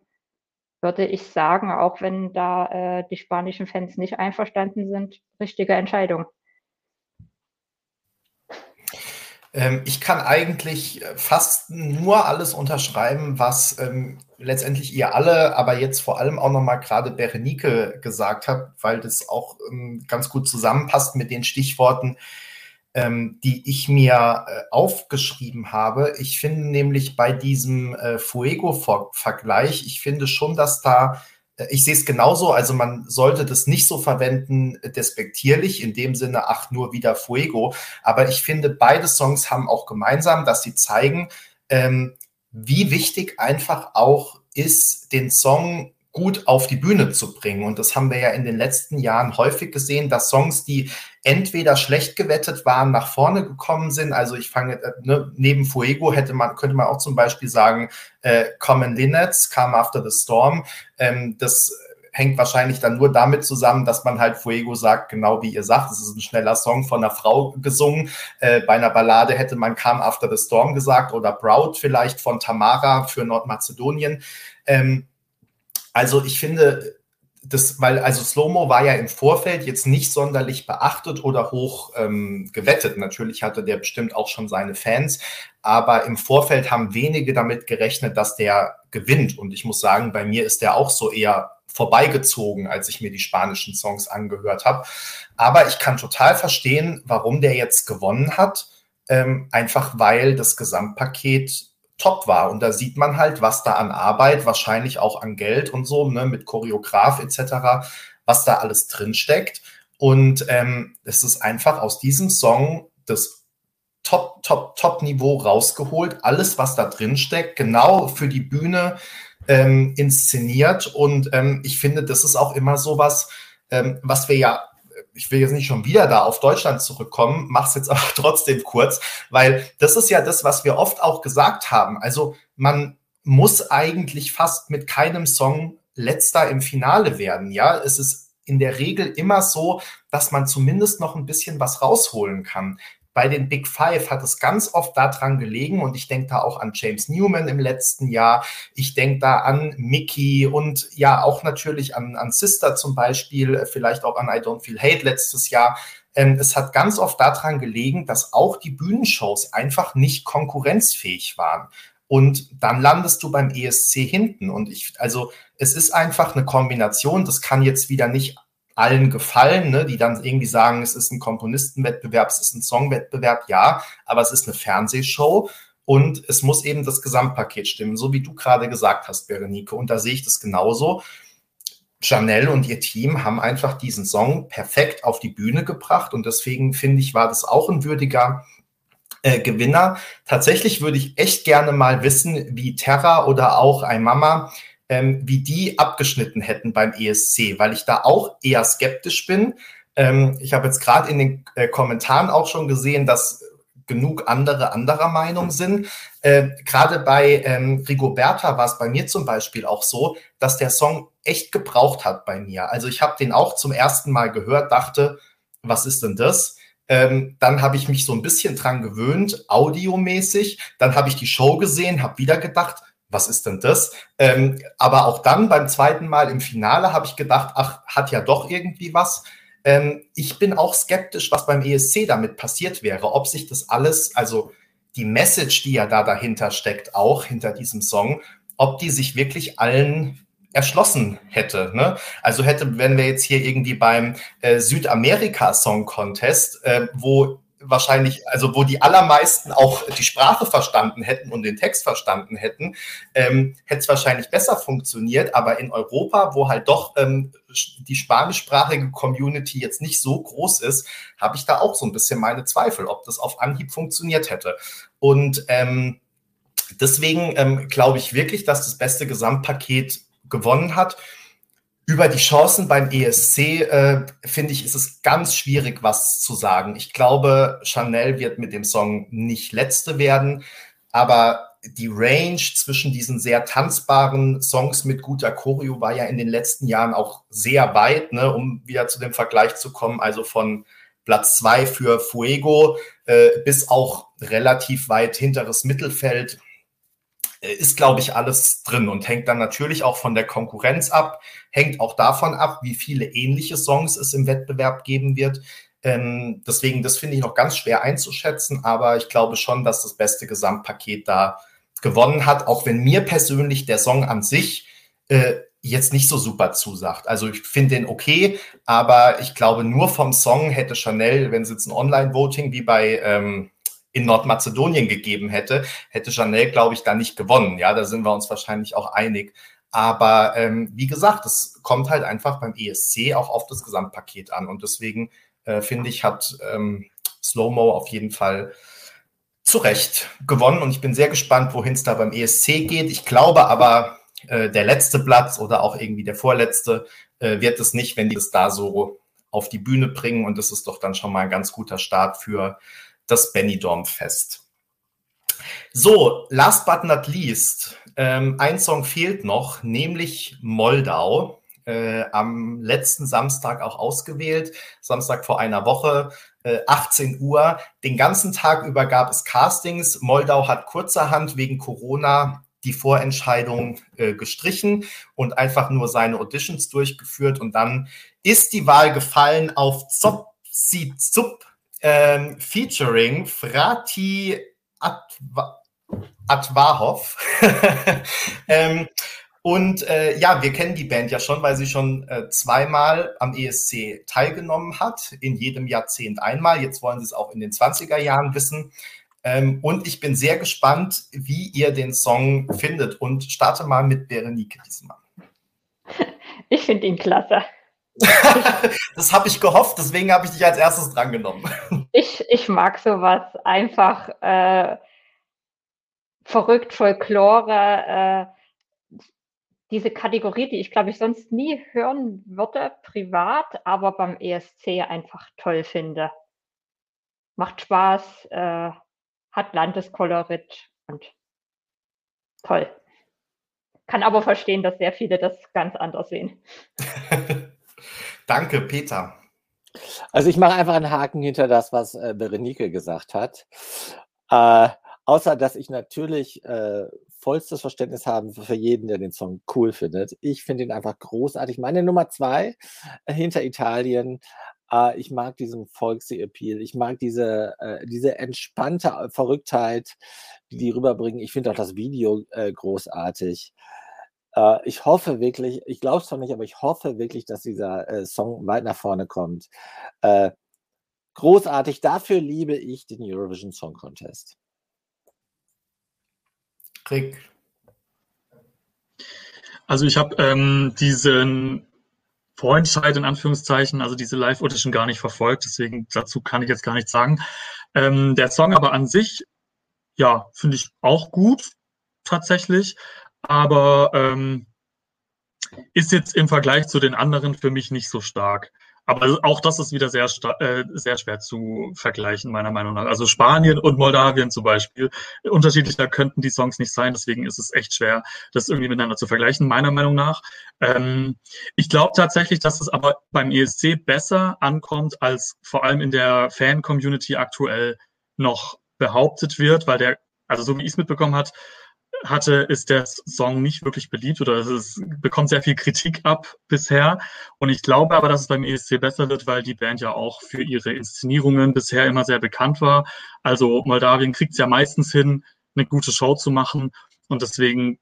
würde ich sagen, auch wenn da äh, die spanischen Fans nicht einverstanden sind, richtige Entscheidung. Ähm, ich kann eigentlich fast nur alles unterschreiben, was ähm, letztendlich ihr alle, aber jetzt vor allem auch nochmal gerade Berenike gesagt habt, weil das auch ähm, ganz gut zusammenpasst mit den Stichworten, ähm, die ich mir äh, aufgeschrieben habe. Ich finde nämlich bei diesem äh, Fuego-Vergleich, ich finde schon, dass da, äh, ich sehe es genauso, also man sollte das nicht so verwenden, äh, despektierlich, in dem Sinne, ach, nur wieder Fuego. Aber ich finde, beide Songs haben auch gemeinsam, dass sie zeigen, ähm, wie wichtig einfach auch ist, den Song gut auf die Bühne zu bringen. Und das haben wir ja in den letzten Jahren häufig gesehen, dass Songs, die entweder schlecht gewettet waren, nach vorne gekommen sind. Also ich fange, äh, ne, neben Fuego hätte man, könnte man auch zum Beispiel sagen, äh, Common Linnets, Come After the Storm. Ähm, das hängt wahrscheinlich dann nur damit zusammen, dass man halt Fuego sagt, genau wie ihr sagt, es ist ein schneller Song von einer Frau gesungen. Äh, bei einer Ballade hätte man Come After the Storm gesagt oder Proud vielleicht von Tamara für Nordmazedonien. Ähm, also ich finde, das, weil also Slow-Mo war ja im Vorfeld jetzt nicht sonderlich beachtet oder hoch ähm, gewettet. Natürlich hatte der bestimmt auch schon seine Fans, aber im Vorfeld haben wenige damit gerechnet, dass der gewinnt. Und ich muss sagen, bei mir ist der auch so eher vorbeigezogen, als ich mir die spanischen Songs angehört habe. Aber ich kann total verstehen, warum der jetzt gewonnen hat. Ähm, einfach weil das Gesamtpaket top war. Und da sieht man halt, was da an Arbeit, wahrscheinlich auch an Geld und so, ne, mit Choreograf etc., was da alles drinsteckt. Und ähm, es ist einfach aus diesem Song das Top, Top, Top-Niveau rausgeholt. Alles, was da drin steckt, genau für die Bühne ähm, inszeniert. Und ähm, ich finde, das ist auch immer so was, ähm, was wir ja ich will jetzt nicht schon wieder da auf Deutschland zurückkommen, mach's jetzt aber trotzdem kurz, weil das ist ja das, was wir oft auch gesagt haben. Also man muss eigentlich fast mit keinem Song letzter im Finale werden. Ja, es ist in der Regel immer so, dass man zumindest noch ein bisschen was rausholen kann bei den Big Five hat es ganz oft daran gelegen und ich denke da auch an James Newman im letzten Jahr. Ich denke da an Mickey und ja auch natürlich an, an Sister zum Beispiel, vielleicht auch an I Don't Feel Hate letztes Jahr. Ähm, es hat ganz oft daran gelegen, dass auch die Bühnenshows einfach nicht konkurrenzfähig waren. Und dann landest du beim ESC hinten. Und ich, also es ist einfach eine Kombination. Das kann jetzt wieder nicht allen gefallen, ne, die dann irgendwie sagen, es ist ein Komponistenwettbewerb, es ist ein Songwettbewerb, ja, aber es ist eine Fernsehshow und es muss eben das Gesamtpaket stimmen, so wie du gerade gesagt hast, Berenike. Und da sehe ich das genauso. Janelle und ihr Team haben einfach diesen Song perfekt auf die Bühne gebracht und deswegen finde ich, war das auch ein würdiger äh, Gewinner. Tatsächlich würde ich echt gerne mal wissen, wie Terra oder auch ein Mama, ähm, wie die abgeschnitten hätten beim ESC, weil ich da auch eher skeptisch bin. Ähm, ich habe jetzt gerade in den äh, Kommentaren auch schon gesehen, dass genug andere anderer Meinung sind. Äh, Gerade bei ähm, Rigoberta war es bei mir zum Beispiel auch so, dass der Song echt gebraucht hat bei mir. Also ich habe den auch zum ersten Mal gehört, dachte, was ist denn das? Ähm, dann habe ich mich so ein bisschen dran gewöhnt, audiomäßig. Dann habe ich die Show gesehen, habe wieder gedacht, was ist denn das? Ähm, aber auch dann beim zweiten Mal im Finale habe ich gedacht, ach, hat ja doch irgendwie was. Ähm, ich bin auch skeptisch, was beim ESC damit passiert wäre, ob sich das alles, also die Message, die ja da dahinter steckt, auch hinter diesem Song, ob die sich wirklich allen erschlossen hätte. Ne? Also hätte, wenn wir jetzt hier irgendwie beim äh, Südamerika Song Contest, äh, wo wahrscheinlich, also wo die allermeisten auch die Sprache verstanden hätten und den Text verstanden hätten, ähm, hätte es wahrscheinlich besser funktioniert. Aber in Europa, wo halt doch ähm, die spanischsprachige Community jetzt nicht so groß ist, habe ich da auch so ein bisschen meine Zweifel, ob das auf Anhieb funktioniert hätte. Und ähm, deswegen ähm, glaube ich wirklich, dass das beste Gesamtpaket gewonnen hat. Über die Chancen beim ESC, äh, finde ich, ist es ganz schwierig, was zu sagen. Ich glaube, Chanel wird mit dem Song nicht letzte werden, aber die Range zwischen diesen sehr tanzbaren Songs mit guter Choreo war ja in den letzten Jahren auch sehr weit, ne, um wieder zu dem Vergleich zu kommen. Also von Platz zwei für Fuego äh, bis auch relativ weit hinteres Mittelfeld ist, glaube ich, alles drin und hängt dann natürlich auch von der Konkurrenz ab, hängt auch davon ab, wie viele ähnliche Songs es im Wettbewerb geben wird. Ähm, deswegen, das finde ich noch ganz schwer einzuschätzen, aber ich glaube schon, dass das beste Gesamtpaket da gewonnen hat, auch wenn mir persönlich der Song an sich äh, jetzt nicht so super zusagt. Also ich finde den okay, aber ich glaube, nur vom Song hätte Chanel, wenn es jetzt ein Online-Voting wie bei ähm, in Nordmazedonien gegeben hätte, hätte Janelle, glaube ich, da nicht gewonnen. Ja, da sind wir uns wahrscheinlich auch einig. Aber ähm, wie gesagt, es kommt halt einfach beim ESC auch auf das Gesamtpaket an. Und deswegen äh, finde ich, hat ähm, Slow-Mo auf jeden Fall zu Recht gewonnen. Und ich bin sehr gespannt, wohin es da beim ESC geht. Ich glaube aber, äh, der letzte Platz oder auch irgendwie der vorletzte äh, wird es nicht, wenn die es da so auf die Bühne bringen. Und das ist doch dann schon mal ein ganz guter Start für das Benidorm-Fest. So, last but not least, ähm, ein Song fehlt noch, nämlich Moldau. Äh, am letzten Samstag auch ausgewählt, Samstag vor einer Woche, äh, 18 Uhr. Den ganzen Tag über gab es Castings. Moldau hat kurzerhand wegen Corona die Vorentscheidung äh, gestrichen und einfach nur seine Auditions durchgeführt. Und dann ist die Wahl gefallen auf Zop Zup ähm, featuring Frati Atwa Atwahov. ähm, und äh, ja, wir kennen die Band ja schon, weil sie schon äh, zweimal am ESC teilgenommen hat, in jedem Jahrzehnt einmal. Jetzt wollen sie es auch in den 20er Jahren wissen. Ähm, und ich bin sehr gespannt, wie ihr den Song findet. Und starte mal mit Berenike diesmal. Ich finde ihn klasse. Das habe ich gehofft, deswegen habe ich dich als erstes drangenommen. Ich, ich mag sowas einfach äh, verrückt, Folklore, äh, diese Kategorie, die ich glaube ich sonst nie hören würde, privat, aber beim ESC einfach toll finde. Macht Spaß, äh, hat Landeskolorit und toll. Kann aber verstehen, dass sehr viele das ganz anders sehen. Danke, Peter. Also ich mache einfach einen Haken hinter das, was äh, Berenike gesagt hat. Äh, außer dass ich natürlich äh, vollstes Verständnis habe für jeden, der den Song cool findet. Ich finde ihn einfach großartig. Meine Nummer zwei äh, hinter Italien. Äh, ich mag diesen Volksy-Appeal. Ich mag diese, äh, diese entspannte Verrücktheit, die die rüberbringen. Ich finde auch das Video äh, großartig. Äh, ich hoffe wirklich, ich glaube es zwar nicht, aber ich hoffe wirklich, dass dieser äh, Song weit nach vorne kommt. Äh, großartig, dafür liebe ich den Eurovision Song Contest. Rick. Also ich habe ähm, diesen Vorentscheid in Anführungszeichen, also diese Live-Audition gar nicht verfolgt, deswegen dazu kann ich jetzt gar nichts sagen. Ähm, der Song aber an sich, ja, finde ich auch gut, tatsächlich, aber ähm, ist jetzt im Vergleich zu den anderen für mich nicht so stark. Aber auch das ist wieder sehr, äh, sehr schwer zu vergleichen, meiner Meinung nach. Also Spanien und Moldawien zum Beispiel. Unterschiedlicher könnten die Songs nicht sein, deswegen ist es echt schwer, das irgendwie miteinander zu vergleichen, meiner Meinung nach. Ähm, ich glaube tatsächlich, dass es aber beim ESC besser ankommt, als vor allem in der Fan-Community aktuell noch behauptet wird, weil der, also so wie ich es mitbekommen hat, hatte, ist der Song nicht wirklich beliebt oder es bekommt sehr viel Kritik ab bisher. Und ich glaube aber, dass es beim ESC besser wird, weil die Band ja auch für ihre Inszenierungen bisher immer sehr bekannt war. Also Moldawien kriegt es ja meistens hin, eine gute Show zu machen. Und deswegen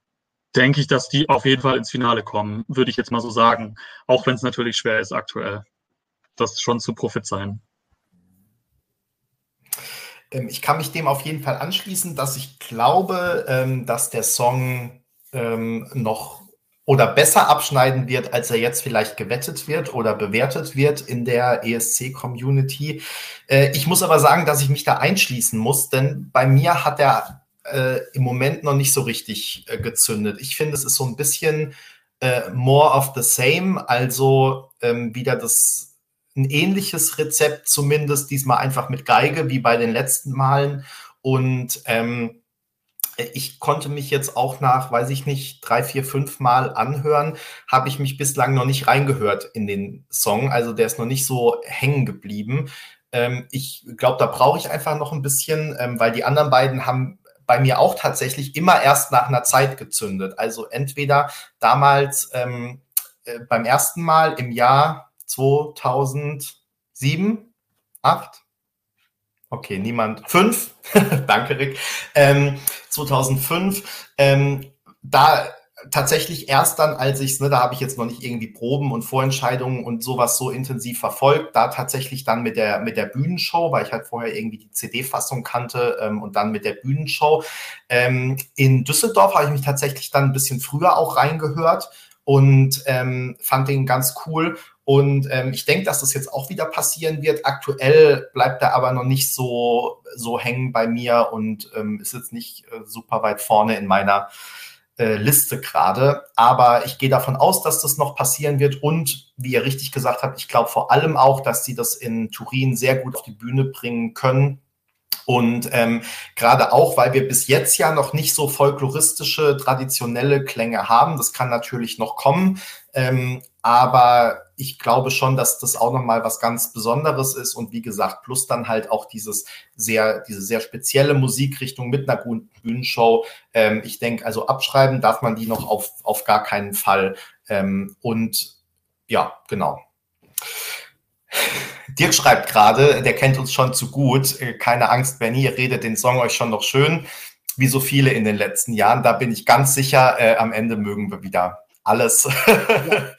denke ich, dass die auf jeden Fall ins Finale kommen, würde ich jetzt mal so sagen. Auch wenn es natürlich schwer ist aktuell, das schon zu prophezeien. Ähm, ich kann mich dem auf jeden Fall anschließen, dass ich glaube, ähm, dass der Song ähm, noch oder besser abschneiden wird, als er jetzt vielleicht gewettet wird oder bewertet wird in der ESC-Community. Äh, ich muss aber sagen, dass ich mich da einschließen muss, denn bei mir hat er äh, im Moment noch nicht so richtig äh, gezündet. Ich finde, es ist so ein bisschen more of the same, also wieder das ein ähnliches Rezept, zumindest diesmal einfach mit Geige, wie bei den letzten Malen. Und ähm, ich konnte mich jetzt auch nach, weiß ich nicht, drei, vier, fünf Mal anhören, habe ich mich bislang noch nicht reingehört in den Song. Also der ist noch nicht so hängen geblieben. Ähm, ich glaube, da brauche ich einfach noch ein bisschen, ähm, weil die anderen beiden haben bei mir auch tatsächlich immer erst nach einer Zeit gezündet. Also entweder damals ähm, äh, beim ersten Mal im Jahr 2007, 8, okay, niemand, 5, danke Rick, ähm, 2005, ähm, da tatsächlich erst dann, als ich es, ne, da habe ich jetzt noch nicht irgendwie Proben und Vorentscheidungen und sowas so intensiv verfolgt, da tatsächlich dann mit der, mit der Bühnenshow, weil ich halt vorher irgendwie die CD-Fassung kannte ähm, und dann mit der Bühnenshow. Ähm, in Düsseldorf habe ich mich tatsächlich dann ein bisschen früher auch reingehört und ähm, fand den ganz cool und ähm, ich denke, dass das jetzt auch wieder passieren wird. Aktuell bleibt er aber noch nicht so, so hängen bei mir und ähm, ist jetzt nicht äh, super weit vorne in meiner äh, Liste gerade. Aber ich gehe davon aus, dass das noch passieren wird. Und wie ihr richtig gesagt habt, ich glaube vor allem auch, dass sie das in Turin sehr gut auf die Bühne bringen können. Und ähm, gerade auch, weil wir bis jetzt ja noch nicht so folkloristische, traditionelle Klänge haben, das kann natürlich noch kommen. Ähm, aber ich glaube schon, dass das auch nochmal was ganz Besonderes ist. Und wie gesagt, plus dann halt auch dieses sehr, diese sehr spezielle Musikrichtung mit einer guten Bühnenshow. Ähm, ich denke, also abschreiben darf man die noch auf, auf gar keinen Fall. Ähm, und ja, genau. Dirk schreibt gerade, der kennt uns schon zu gut. Äh, keine Angst, Benny, ihr redet den Song euch schon noch schön, wie so viele in den letzten Jahren. Da bin ich ganz sicher, äh, am Ende mögen wir wieder alles.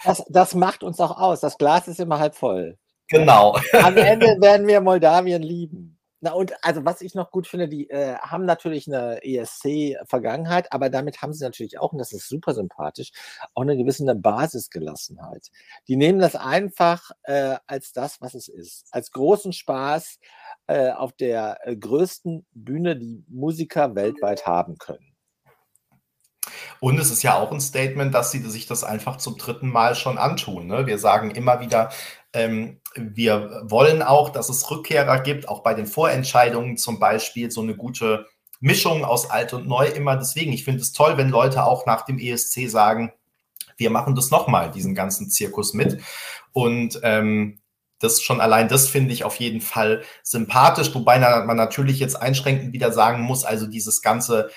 das, das macht uns auch aus. Das Glas ist immer halb voll. Genau. Am Ende werden wir Moldawien lieben. Na und also was ich noch gut finde, die äh, haben natürlich eine ESC-Vergangenheit, aber damit haben sie natürlich auch, und das ist super sympathisch, auch eine gewisse Basisgelassenheit. Die nehmen das einfach äh, als das, was es ist. Als großen Spaß äh, auf der äh, größten Bühne, die Musiker weltweit haben können. Und es ist ja auch ein Statement, dass sie sich das einfach zum dritten Mal schon antun. Ne? Wir sagen immer wieder, ähm, wir wollen auch, dass es Rückkehrer gibt, auch bei den Vorentscheidungen zum Beispiel so eine gute Mischung aus alt und neu immer. Deswegen, ich finde es toll, wenn Leute auch nach dem ESC sagen, wir machen das nochmal, diesen ganzen Zirkus mit. Und ähm, das schon allein, das finde ich auf jeden Fall sympathisch, wobei man natürlich jetzt einschränkend wieder sagen muss, also dieses ganze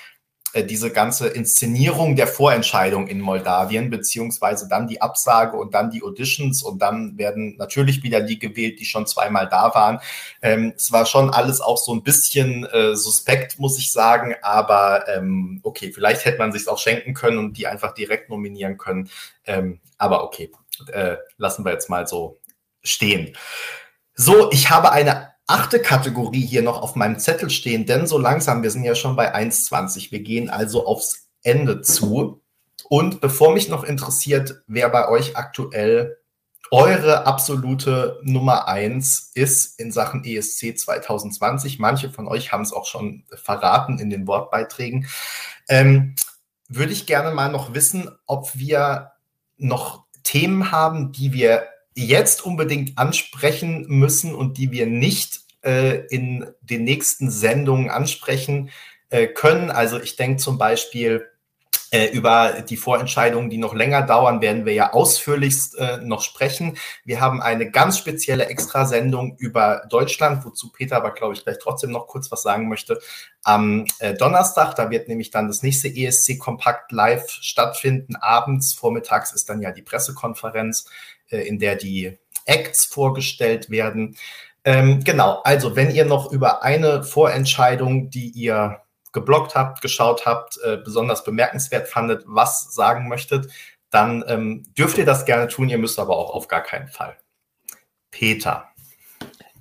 diese ganze Inszenierung der Vorentscheidung in Moldawien, beziehungsweise dann die Absage und dann die Auditions und dann werden natürlich wieder die gewählt, die schon zweimal da waren. Ähm, es war schon alles auch so ein bisschen äh, suspekt, muss ich sagen, aber ähm, okay, vielleicht hätte man sich auch schenken können und die einfach direkt nominieren können. Ähm, aber okay, äh, lassen wir jetzt mal so stehen. So, ich habe eine achte Kategorie hier noch auf meinem Zettel stehen, denn so langsam, wir sind ja schon bei 1,20. Wir gehen also aufs Ende zu. Und bevor mich noch interessiert, wer bei euch aktuell eure absolute Nummer eins ist in Sachen ESC 2020. Manche von euch haben es auch schon verraten in den Wortbeiträgen. Ähm, würde ich gerne mal noch wissen, ob wir noch Themen haben, die wir jetzt unbedingt ansprechen müssen und die wir nicht äh, in den nächsten Sendungen ansprechen äh, können. Also ich denke zum Beispiel äh, über die Vorentscheidungen, die noch länger dauern, werden wir ja ausführlichst äh, noch sprechen. Wir haben eine ganz spezielle Extrasendung über Deutschland, wozu Peter aber, glaube ich, gleich trotzdem noch kurz was sagen möchte. Am äh, Donnerstag, da wird nämlich dann das nächste ESC Kompakt live stattfinden. Abends, vormittags ist dann ja die Pressekonferenz, in der die Acts vorgestellt werden. Ähm, genau, also wenn ihr noch über eine Vorentscheidung, die ihr geblockt habt, geschaut habt, äh, besonders bemerkenswert fandet, was sagen möchtet, dann ähm, dürft ihr das gerne tun. Ihr müsst aber auch auf gar keinen Fall. Peter.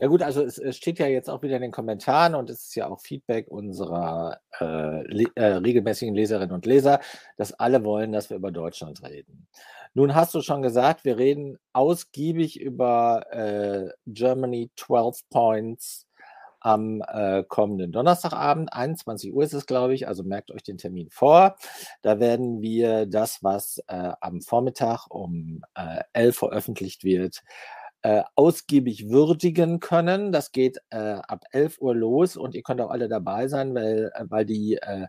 Ja gut, also es, es, steht ja jetzt auch wieder in den Kommentaren und es ist ja auch Feedback unserer äh, äh, regelmäßigen Leserinnen und Leser, dass alle wollen, dass wir über Deutschland reden. Nun hast du schon gesagt, wir reden ausgiebig über äh, Germany 12 Points am äh, kommenden Donnerstagabend. 21 Uhr ist es, glaube ich. Also merkt euch den Termin vor. Da werden wir das, was äh, am Vormittag um äh, 11 veröffentlicht wird, äh, ausgiebig würdigen können. Das geht äh, ab 11 Uhr los und ihr könnt auch alle dabei sein, weil, äh, weil die äh,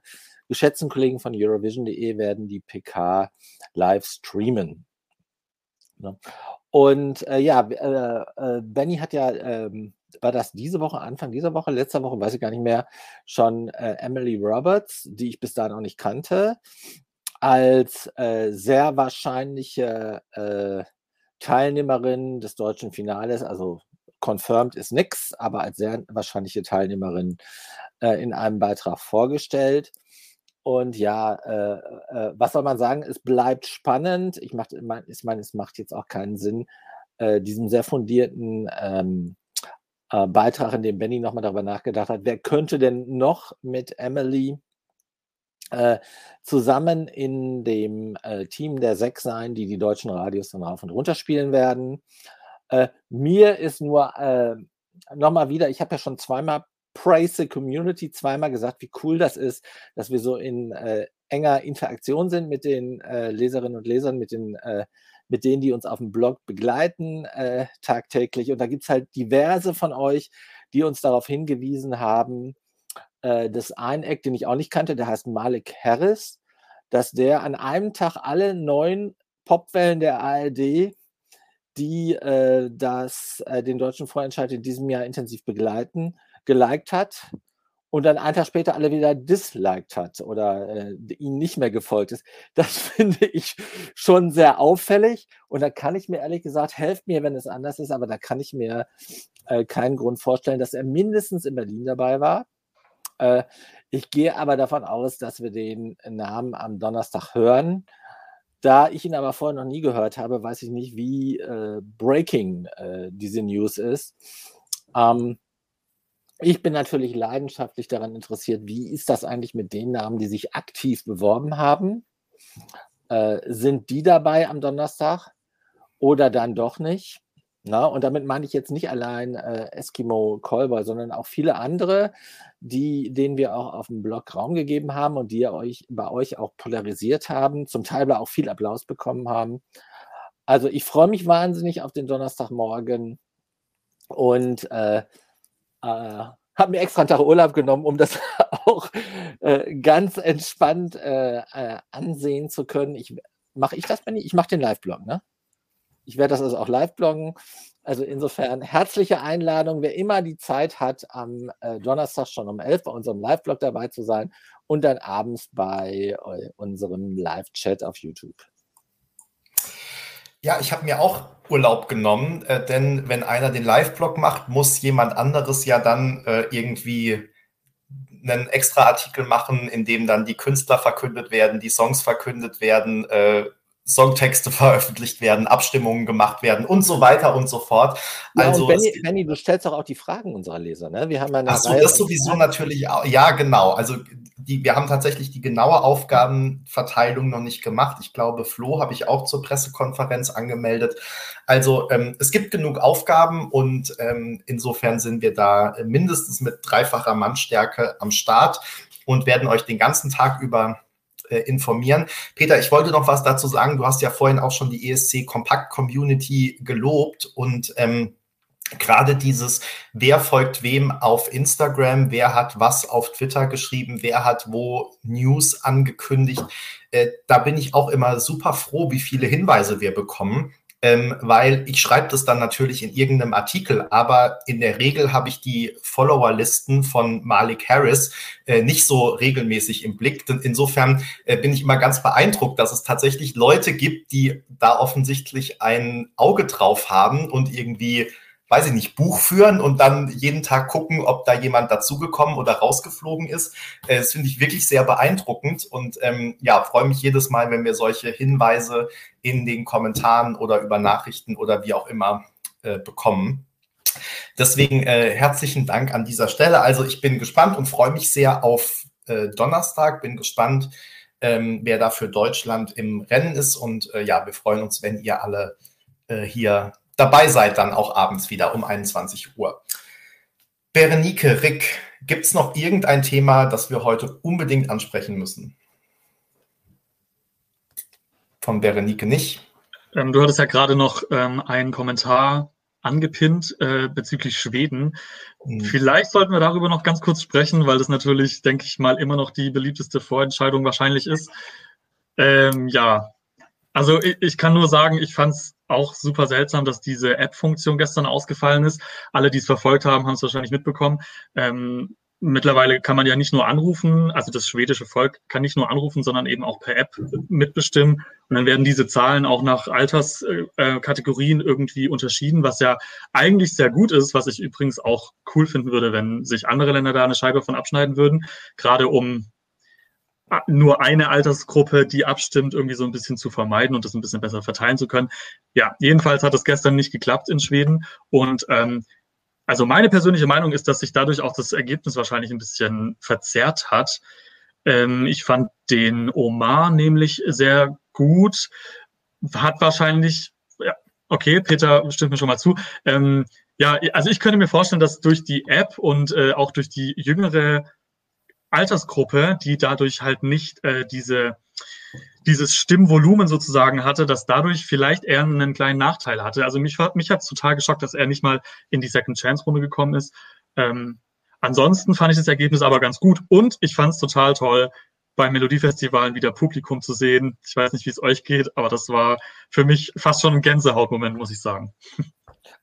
geschätzten Kollegen von Eurovision.de werden die PK live streamen. Ne? Und äh, ja, äh, äh, Benny hat ja ähm, war das diese Woche, Anfang dieser Woche, letzter Woche, weiß ich gar nicht mehr, schon äh, Emily Roberts, die ich bis dahin noch nicht kannte, als äh, sehr wahrscheinliche äh, Teilnehmerin des deutschen Finales, also confirmed ist nix, aber als sehr wahrscheinliche Teilnehmerin äh, in einem Beitrag vorgestellt. Und ja, äh, äh, was soll man sagen? Es bleibt spannend. Ich, mach, ich meine, es macht jetzt auch keinen Sinn, diesem sehr fundierten ähm, äh, Beitrag, in dem Benny nochmal darüber nachgedacht hat, wer könnte denn noch mit Emily äh, zusammen in dem äh, Team der sechs sein, die die deutschen Radios dann rauf und runter spielen werden. Äh, mir ist nur äh, nochmal wieder, ich habe ja schon zweimal Praise the Community, zweimal gesagt, wie cool das ist, dass wir so in äh, enger Interaktion sind mit den Leserinnen und Lesern, mit den mit denen, die uns auf dem Blog begleiten tagtäglich. Und da gibt es halt diverse von euch, die uns darauf hingewiesen haben, äh, das ein Eck, den ich auch nicht kannte, der heißt Malik Harris, dass der an einem Tag alle neun Popwellen der ARD, die äh, das, äh, den deutschen Vorentscheid in diesem Jahr intensiv begleiten, geliked hat und dann einen Tag später alle wieder disliked hat oder äh, ihnen nicht mehr gefolgt ist. Das finde ich schon sehr auffällig. Und da kann ich mir ehrlich gesagt, helft mir, wenn es anders ist, aber da kann ich mir äh, keinen Grund vorstellen, dass er mindestens in Berlin dabei war. Äh, ich gehe aber davon aus, dass wir den Namen am Donnerstag hören. Da ich ihn aber vorher noch nie gehört habe, weiß ich nicht, wie äh, breaking äh, diese News ist. Ähm, ich bin natürlich leidenschaftlich daran interessiert, wie ist das eigentlich mit den Namen, die sich aktiv beworben haben? Sind die dabei am Donnerstag oder dann doch nicht? Na, und damit meine ich jetzt nicht allein äh, Eskimo Kolber, sondern auch viele andere, die, denen wir auch auf dem Blog Raum gegeben haben und die euch, bei euch auch polarisiert haben, zum Teil auch viel Applaus bekommen haben. Also ich freue mich wahnsinnig auf den Donnerstagmorgen und äh, äh, habe mir extra einen Tag Urlaub genommen, um das auch äh, ganz entspannt äh, äh, ansehen zu können. Ich, mache ich das, Benny? Ich mache den Live-Blog, ne? Ich werde das also auch live bloggen. Also insofern herzliche Einladung, wer immer die Zeit hat, am äh, Donnerstag schon um 11 bei unserem Live-Blog dabei zu sein und dann abends bei äh, unserem Live-Chat auf YouTube. Ja, ich habe mir auch Urlaub genommen, äh, denn wenn einer den Live-Blog macht, muss jemand anderes ja dann äh, irgendwie einen extra Artikel machen, in dem dann die Künstler verkündet werden, die Songs verkündet werden, äh, Songtexte veröffentlicht werden, Abstimmungen gemacht werden und so weiter und so fort. Ja, also, Benny, Benny, du stellst doch auch die Fragen unserer Leser, ne? Wir haben ja eine Ach so, Reihe das sowieso Fragen. natürlich auch. Ja, genau. Also die, wir haben tatsächlich die genaue Aufgabenverteilung noch nicht gemacht. Ich glaube, Flo habe ich auch zur Pressekonferenz angemeldet. Also ähm, es gibt genug Aufgaben und ähm, insofern sind wir da mindestens mit dreifacher Mannstärke am Start und werden euch den ganzen Tag über äh, informieren. Peter, ich wollte noch was dazu sagen. Du hast ja vorhin auch schon die ESC Kompakt Community gelobt und ähm, gerade dieses, wer folgt wem auf Instagram, wer hat was auf Twitter geschrieben, wer hat wo News angekündigt, äh, da bin ich auch immer super froh, wie viele Hinweise wir bekommen ähm, weil ich schreibe das dann natürlich in irgendeinem Artikel, aber in der Regel habe ich die Followerlisten von Malik Harris äh, nicht so regelmäßig im Blick. Insofern äh, bin ich immer ganz beeindruckt, dass es tatsächlich Leute gibt, die da offensichtlich ein Auge drauf haben und irgendwie weiß ich nicht, Buch führen und dann jeden Tag gucken, ob da jemand dazugekommen oder rausgeflogen ist. Äh, das finde ich wirklich sehr beeindruckend und ähm, ja, freue mich jedes Mal, wenn wir solche Hinweise in den Kommentaren oder über Nachrichten oder wie auch immer äh, bekommen. Deswegen äh, herzlichen Dank an dieser Stelle. Also ich bin gespannt und freue mich sehr auf äh, Donnerstag, bin gespannt, ähm, wer da für Deutschland im Rennen ist und äh, ja, wir freuen uns, wenn ihr alle äh, hier dabei seid, dann auch abends wieder um 21 Uhr. Berenike, Rick, gibt es noch irgendein Thema, das wir heute unbedingt ansprechen müssen? Von Berenike nicht. Ähm, du hattest ja gerade noch ähm, einen Kommentar angepinnt äh, bezüglich Schweden. Mhm. Vielleicht sollten wir darüber noch ganz kurz sprechen, weil das natürlich, denke ich mal, immer noch die beliebteste Vorentscheidung wahrscheinlich ist. Ähm, ja, also ich, ich, kann nur sagen, ich fand es auch super seltsam, dass diese App-Funktion gestern ausgefallen ist. Alle, die es verfolgt haben, haben es wahrscheinlich mitbekommen. Ähm, mittlerweile kann man ja nicht nur anrufen, also das schwedische Volk kann nicht nur anrufen, sondern eben auch per App mitbestimmen. Und dann werden diese Zahlen auch nach Alterskategorien irgendwie unterschieden, was ja eigentlich sehr gut ist, was ich übrigens auch cool finden würde, wenn sich andere Länder da eine Scheibe von abschneiden würden, gerade um nur eine Altersgruppe, die abstimmt, irgendwie so ein bisschen zu vermeiden und das ein bisschen besser verteilen zu können. Ja, jedenfalls hat es gestern nicht geklappt in Schweden. Und ähm, also meine persönliche Meinung ist, dass sich dadurch auch das Ergebnis wahrscheinlich ein bisschen verzerrt hat. Ähm, ich fand den Omar nämlich sehr gut, hat wahrscheinlich, ja, okay, Peter stimmt mir schon mal zu. Ähm, ja, also ich könnte mir vorstellen, dass durch die App und äh, auch durch die jüngere Altersgruppe, die dadurch halt nicht äh, diese, dieses Stimmvolumen sozusagen hatte, dass dadurch vielleicht er einen kleinen Nachteil hatte. Also mich, mich hat es total geschockt, dass er nicht mal in die Second Chance Runde gekommen ist. Ähm, ansonsten fand ich das Ergebnis aber ganz gut und ich fand es total toll, beim Melodiefestivalen wieder Publikum zu sehen. Ich weiß nicht, wie es euch geht, aber das war für mich fast schon ein Gänsehautmoment, muss ich sagen.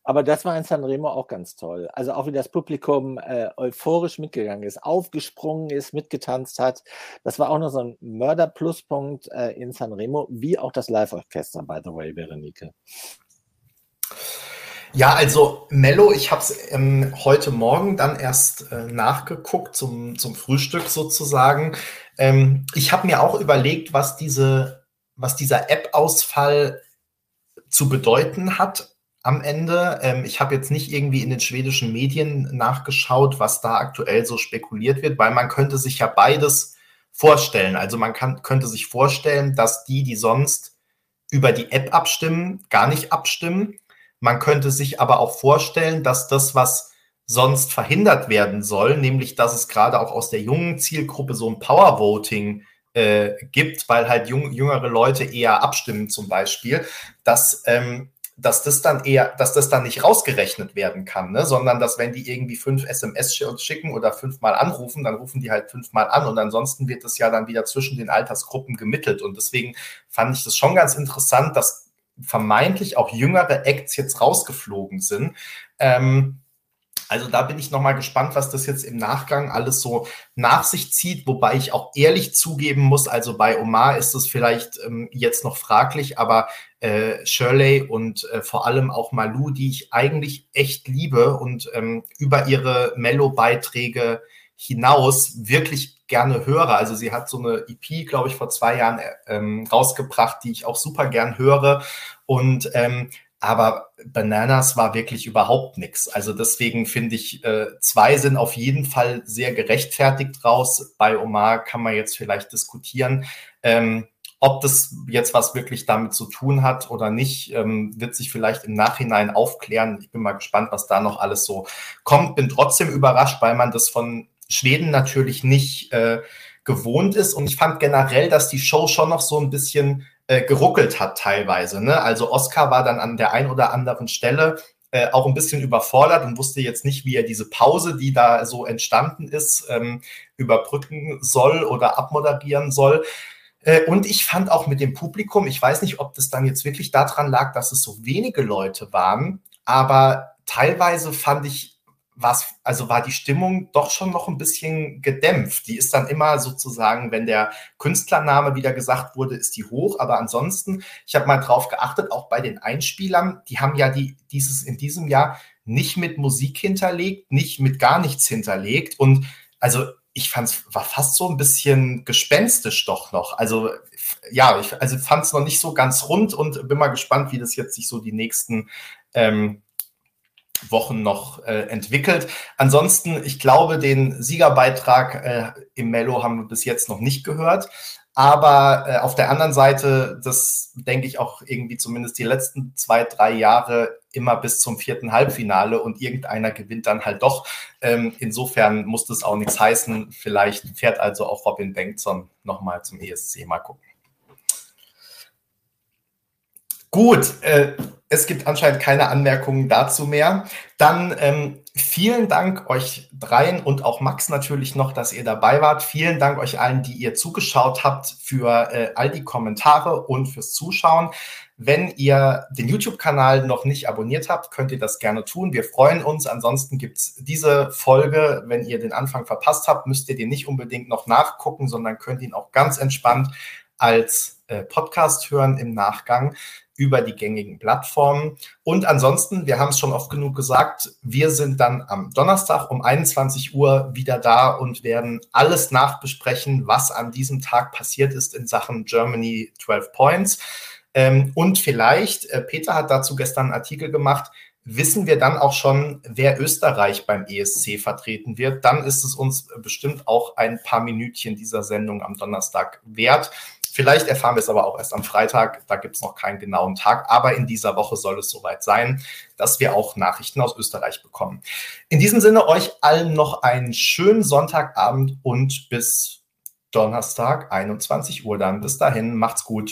Aber das war in Sanremo auch ganz toll. Also auch wie das Publikum äh, euphorisch mitgegangen ist, aufgesprungen ist, mitgetanzt hat. Das war auch noch so ein Mörder-Pluspunkt äh, in Sanremo, wie auch das Live-Orchester, by the way, Berenike. Ja, also Mello, ich habe es ähm, heute Morgen dann erst äh, nachgeguckt zum, zum Frühstück sozusagen. Ähm, ich habe mir auch überlegt, was diese, was dieser App-Ausfall zu bedeuten hat am Ende. Ähm, ich habe jetzt nicht irgendwie in den schwedischen Medien nachgeschaut, was da aktuell so spekuliert wird, weil man könnte sich ja beides vorstellen. Also man kann, könnte sich vorstellen, dass die, die sonst über die App abstimmen, gar nicht abstimmen. Man könnte sich aber auch vorstellen, dass das, was sonst verhindert werden soll, nämlich dass es gerade auch aus der jungen Zielgruppe so ein Powervoting äh, gibt, weil halt jung, jüngere Leute eher abstimmen zum Beispiel, dass ähm, dass das dann eher, dass das dann nicht rausgerechnet werden kann, ne? sondern dass wenn die irgendwie fünf SMS schicken oder fünfmal anrufen, dann rufen die halt fünfmal an und ansonsten wird das ja dann wieder zwischen den Altersgruppen gemittelt und deswegen fand ich das schon ganz interessant, dass vermeintlich auch jüngere Acts jetzt rausgeflogen sind. Ähm, also da bin ich nochmal gespannt, was das jetzt im Nachgang alles so nach sich zieht, wobei ich auch ehrlich zugeben muss, also bei Omar ist es vielleicht ähm, jetzt noch fraglich, aber äh, Shirley und äh, vor allem auch Malu, die ich eigentlich echt liebe und ähm, über ihre Mellow-Beiträge hinaus wirklich gerne höre. Also sie hat so eine EP, glaube ich, vor zwei Jahren ähm, rausgebracht, die ich auch super gern höre. Und ähm, aber Bananas war wirklich überhaupt nichts. Also deswegen finde ich, äh, zwei sind auf jeden Fall sehr gerechtfertigt raus. Bei Omar kann man jetzt vielleicht diskutieren. Ähm, ob das jetzt was wirklich damit zu tun hat oder nicht, ähm, wird sich vielleicht im Nachhinein aufklären. Ich bin mal gespannt, was da noch alles so kommt. Bin trotzdem überrascht, weil man das von Schweden natürlich nicht äh, gewohnt ist. Und ich fand generell, dass die Show schon noch so ein bisschen äh, geruckelt hat teilweise. Ne? Also Oscar war dann an der ein oder anderen Stelle äh, auch ein bisschen überfordert und wusste jetzt nicht, wie er diese Pause, die da so entstanden ist, ähm, überbrücken soll oder abmoderieren soll. Äh, und ich fand auch mit dem Publikum, ich weiß nicht, ob das dann jetzt wirklich daran lag, dass es so wenige Leute waren, aber teilweise fand ich, was, also war die Stimmung doch schon noch ein bisschen gedämpft. Die ist dann immer sozusagen, wenn der Künstlername wieder gesagt wurde, ist die hoch. Aber ansonsten, ich habe mal drauf geachtet, auch bei den Einspielern, die haben ja die, dieses in diesem Jahr nicht mit Musik hinterlegt, nicht mit gar nichts hinterlegt. Und also ich fand es war fast so ein bisschen gespenstisch doch noch. Also ja, ich also fand es noch nicht so ganz rund und bin mal gespannt, wie das jetzt sich so die nächsten ähm, Wochen noch äh, entwickelt. Ansonsten, ich glaube, den Siegerbeitrag äh, im Mello haben wir bis jetzt noch nicht gehört. Aber äh, auf der anderen Seite, das denke ich auch irgendwie zumindest die letzten zwei, drei Jahre immer bis zum vierten Halbfinale und irgendeiner gewinnt dann halt doch. Ähm, insofern muss das auch nichts heißen. Vielleicht fährt also auch Robin Bengtson nochmal zum ESC. Mal gucken. Gut, äh, es gibt anscheinend keine Anmerkungen dazu mehr. Dann ähm, vielen Dank euch dreien und auch Max natürlich noch, dass ihr dabei wart. Vielen Dank euch allen, die ihr zugeschaut habt, für äh, all die Kommentare und fürs Zuschauen. Wenn ihr den YouTube-Kanal noch nicht abonniert habt, könnt ihr das gerne tun. Wir freuen uns. Ansonsten gibt's diese Folge. Wenn ihr den Anfang verpasst habt, müsst ihr den nicht unbedingt noch nachgucken, sondern könnt ihn auch ganz entspannt als äh, Podcast hören im Nachgang über die gängigen Plattformen. Und ansonsten, wir haben es schon oft genug gesagt, wir sind dann am Donnerstag um 21 Uhr wieder da und werden alles nachbesprechen, was an diesem Tag passiert ist in Sachen Germany 12 Points. Ähm, und vielleicht, äh, Peter hat dazu gestern einen Artikel gemacht, wissen wir dann auch schon, wer Österreich beim ESC vertreten wird. Dann ist es uns bestimmt auch ein paar Minütchen dieser Sendung am Donnerstag wert. Vielleicht erfahren wir es aber auch erst am Freitag. Da gibt es noch keinen genauen Tag. Aber in dieser Woche soll es soweit sein, dass wir auch Nachrichten aus Österreich bekommen. In diesem Sinne euch allen noch einen schönen Sonntagabend und bis Donnerstag, 21 Uhr dann. Bis dahin, macht's gut.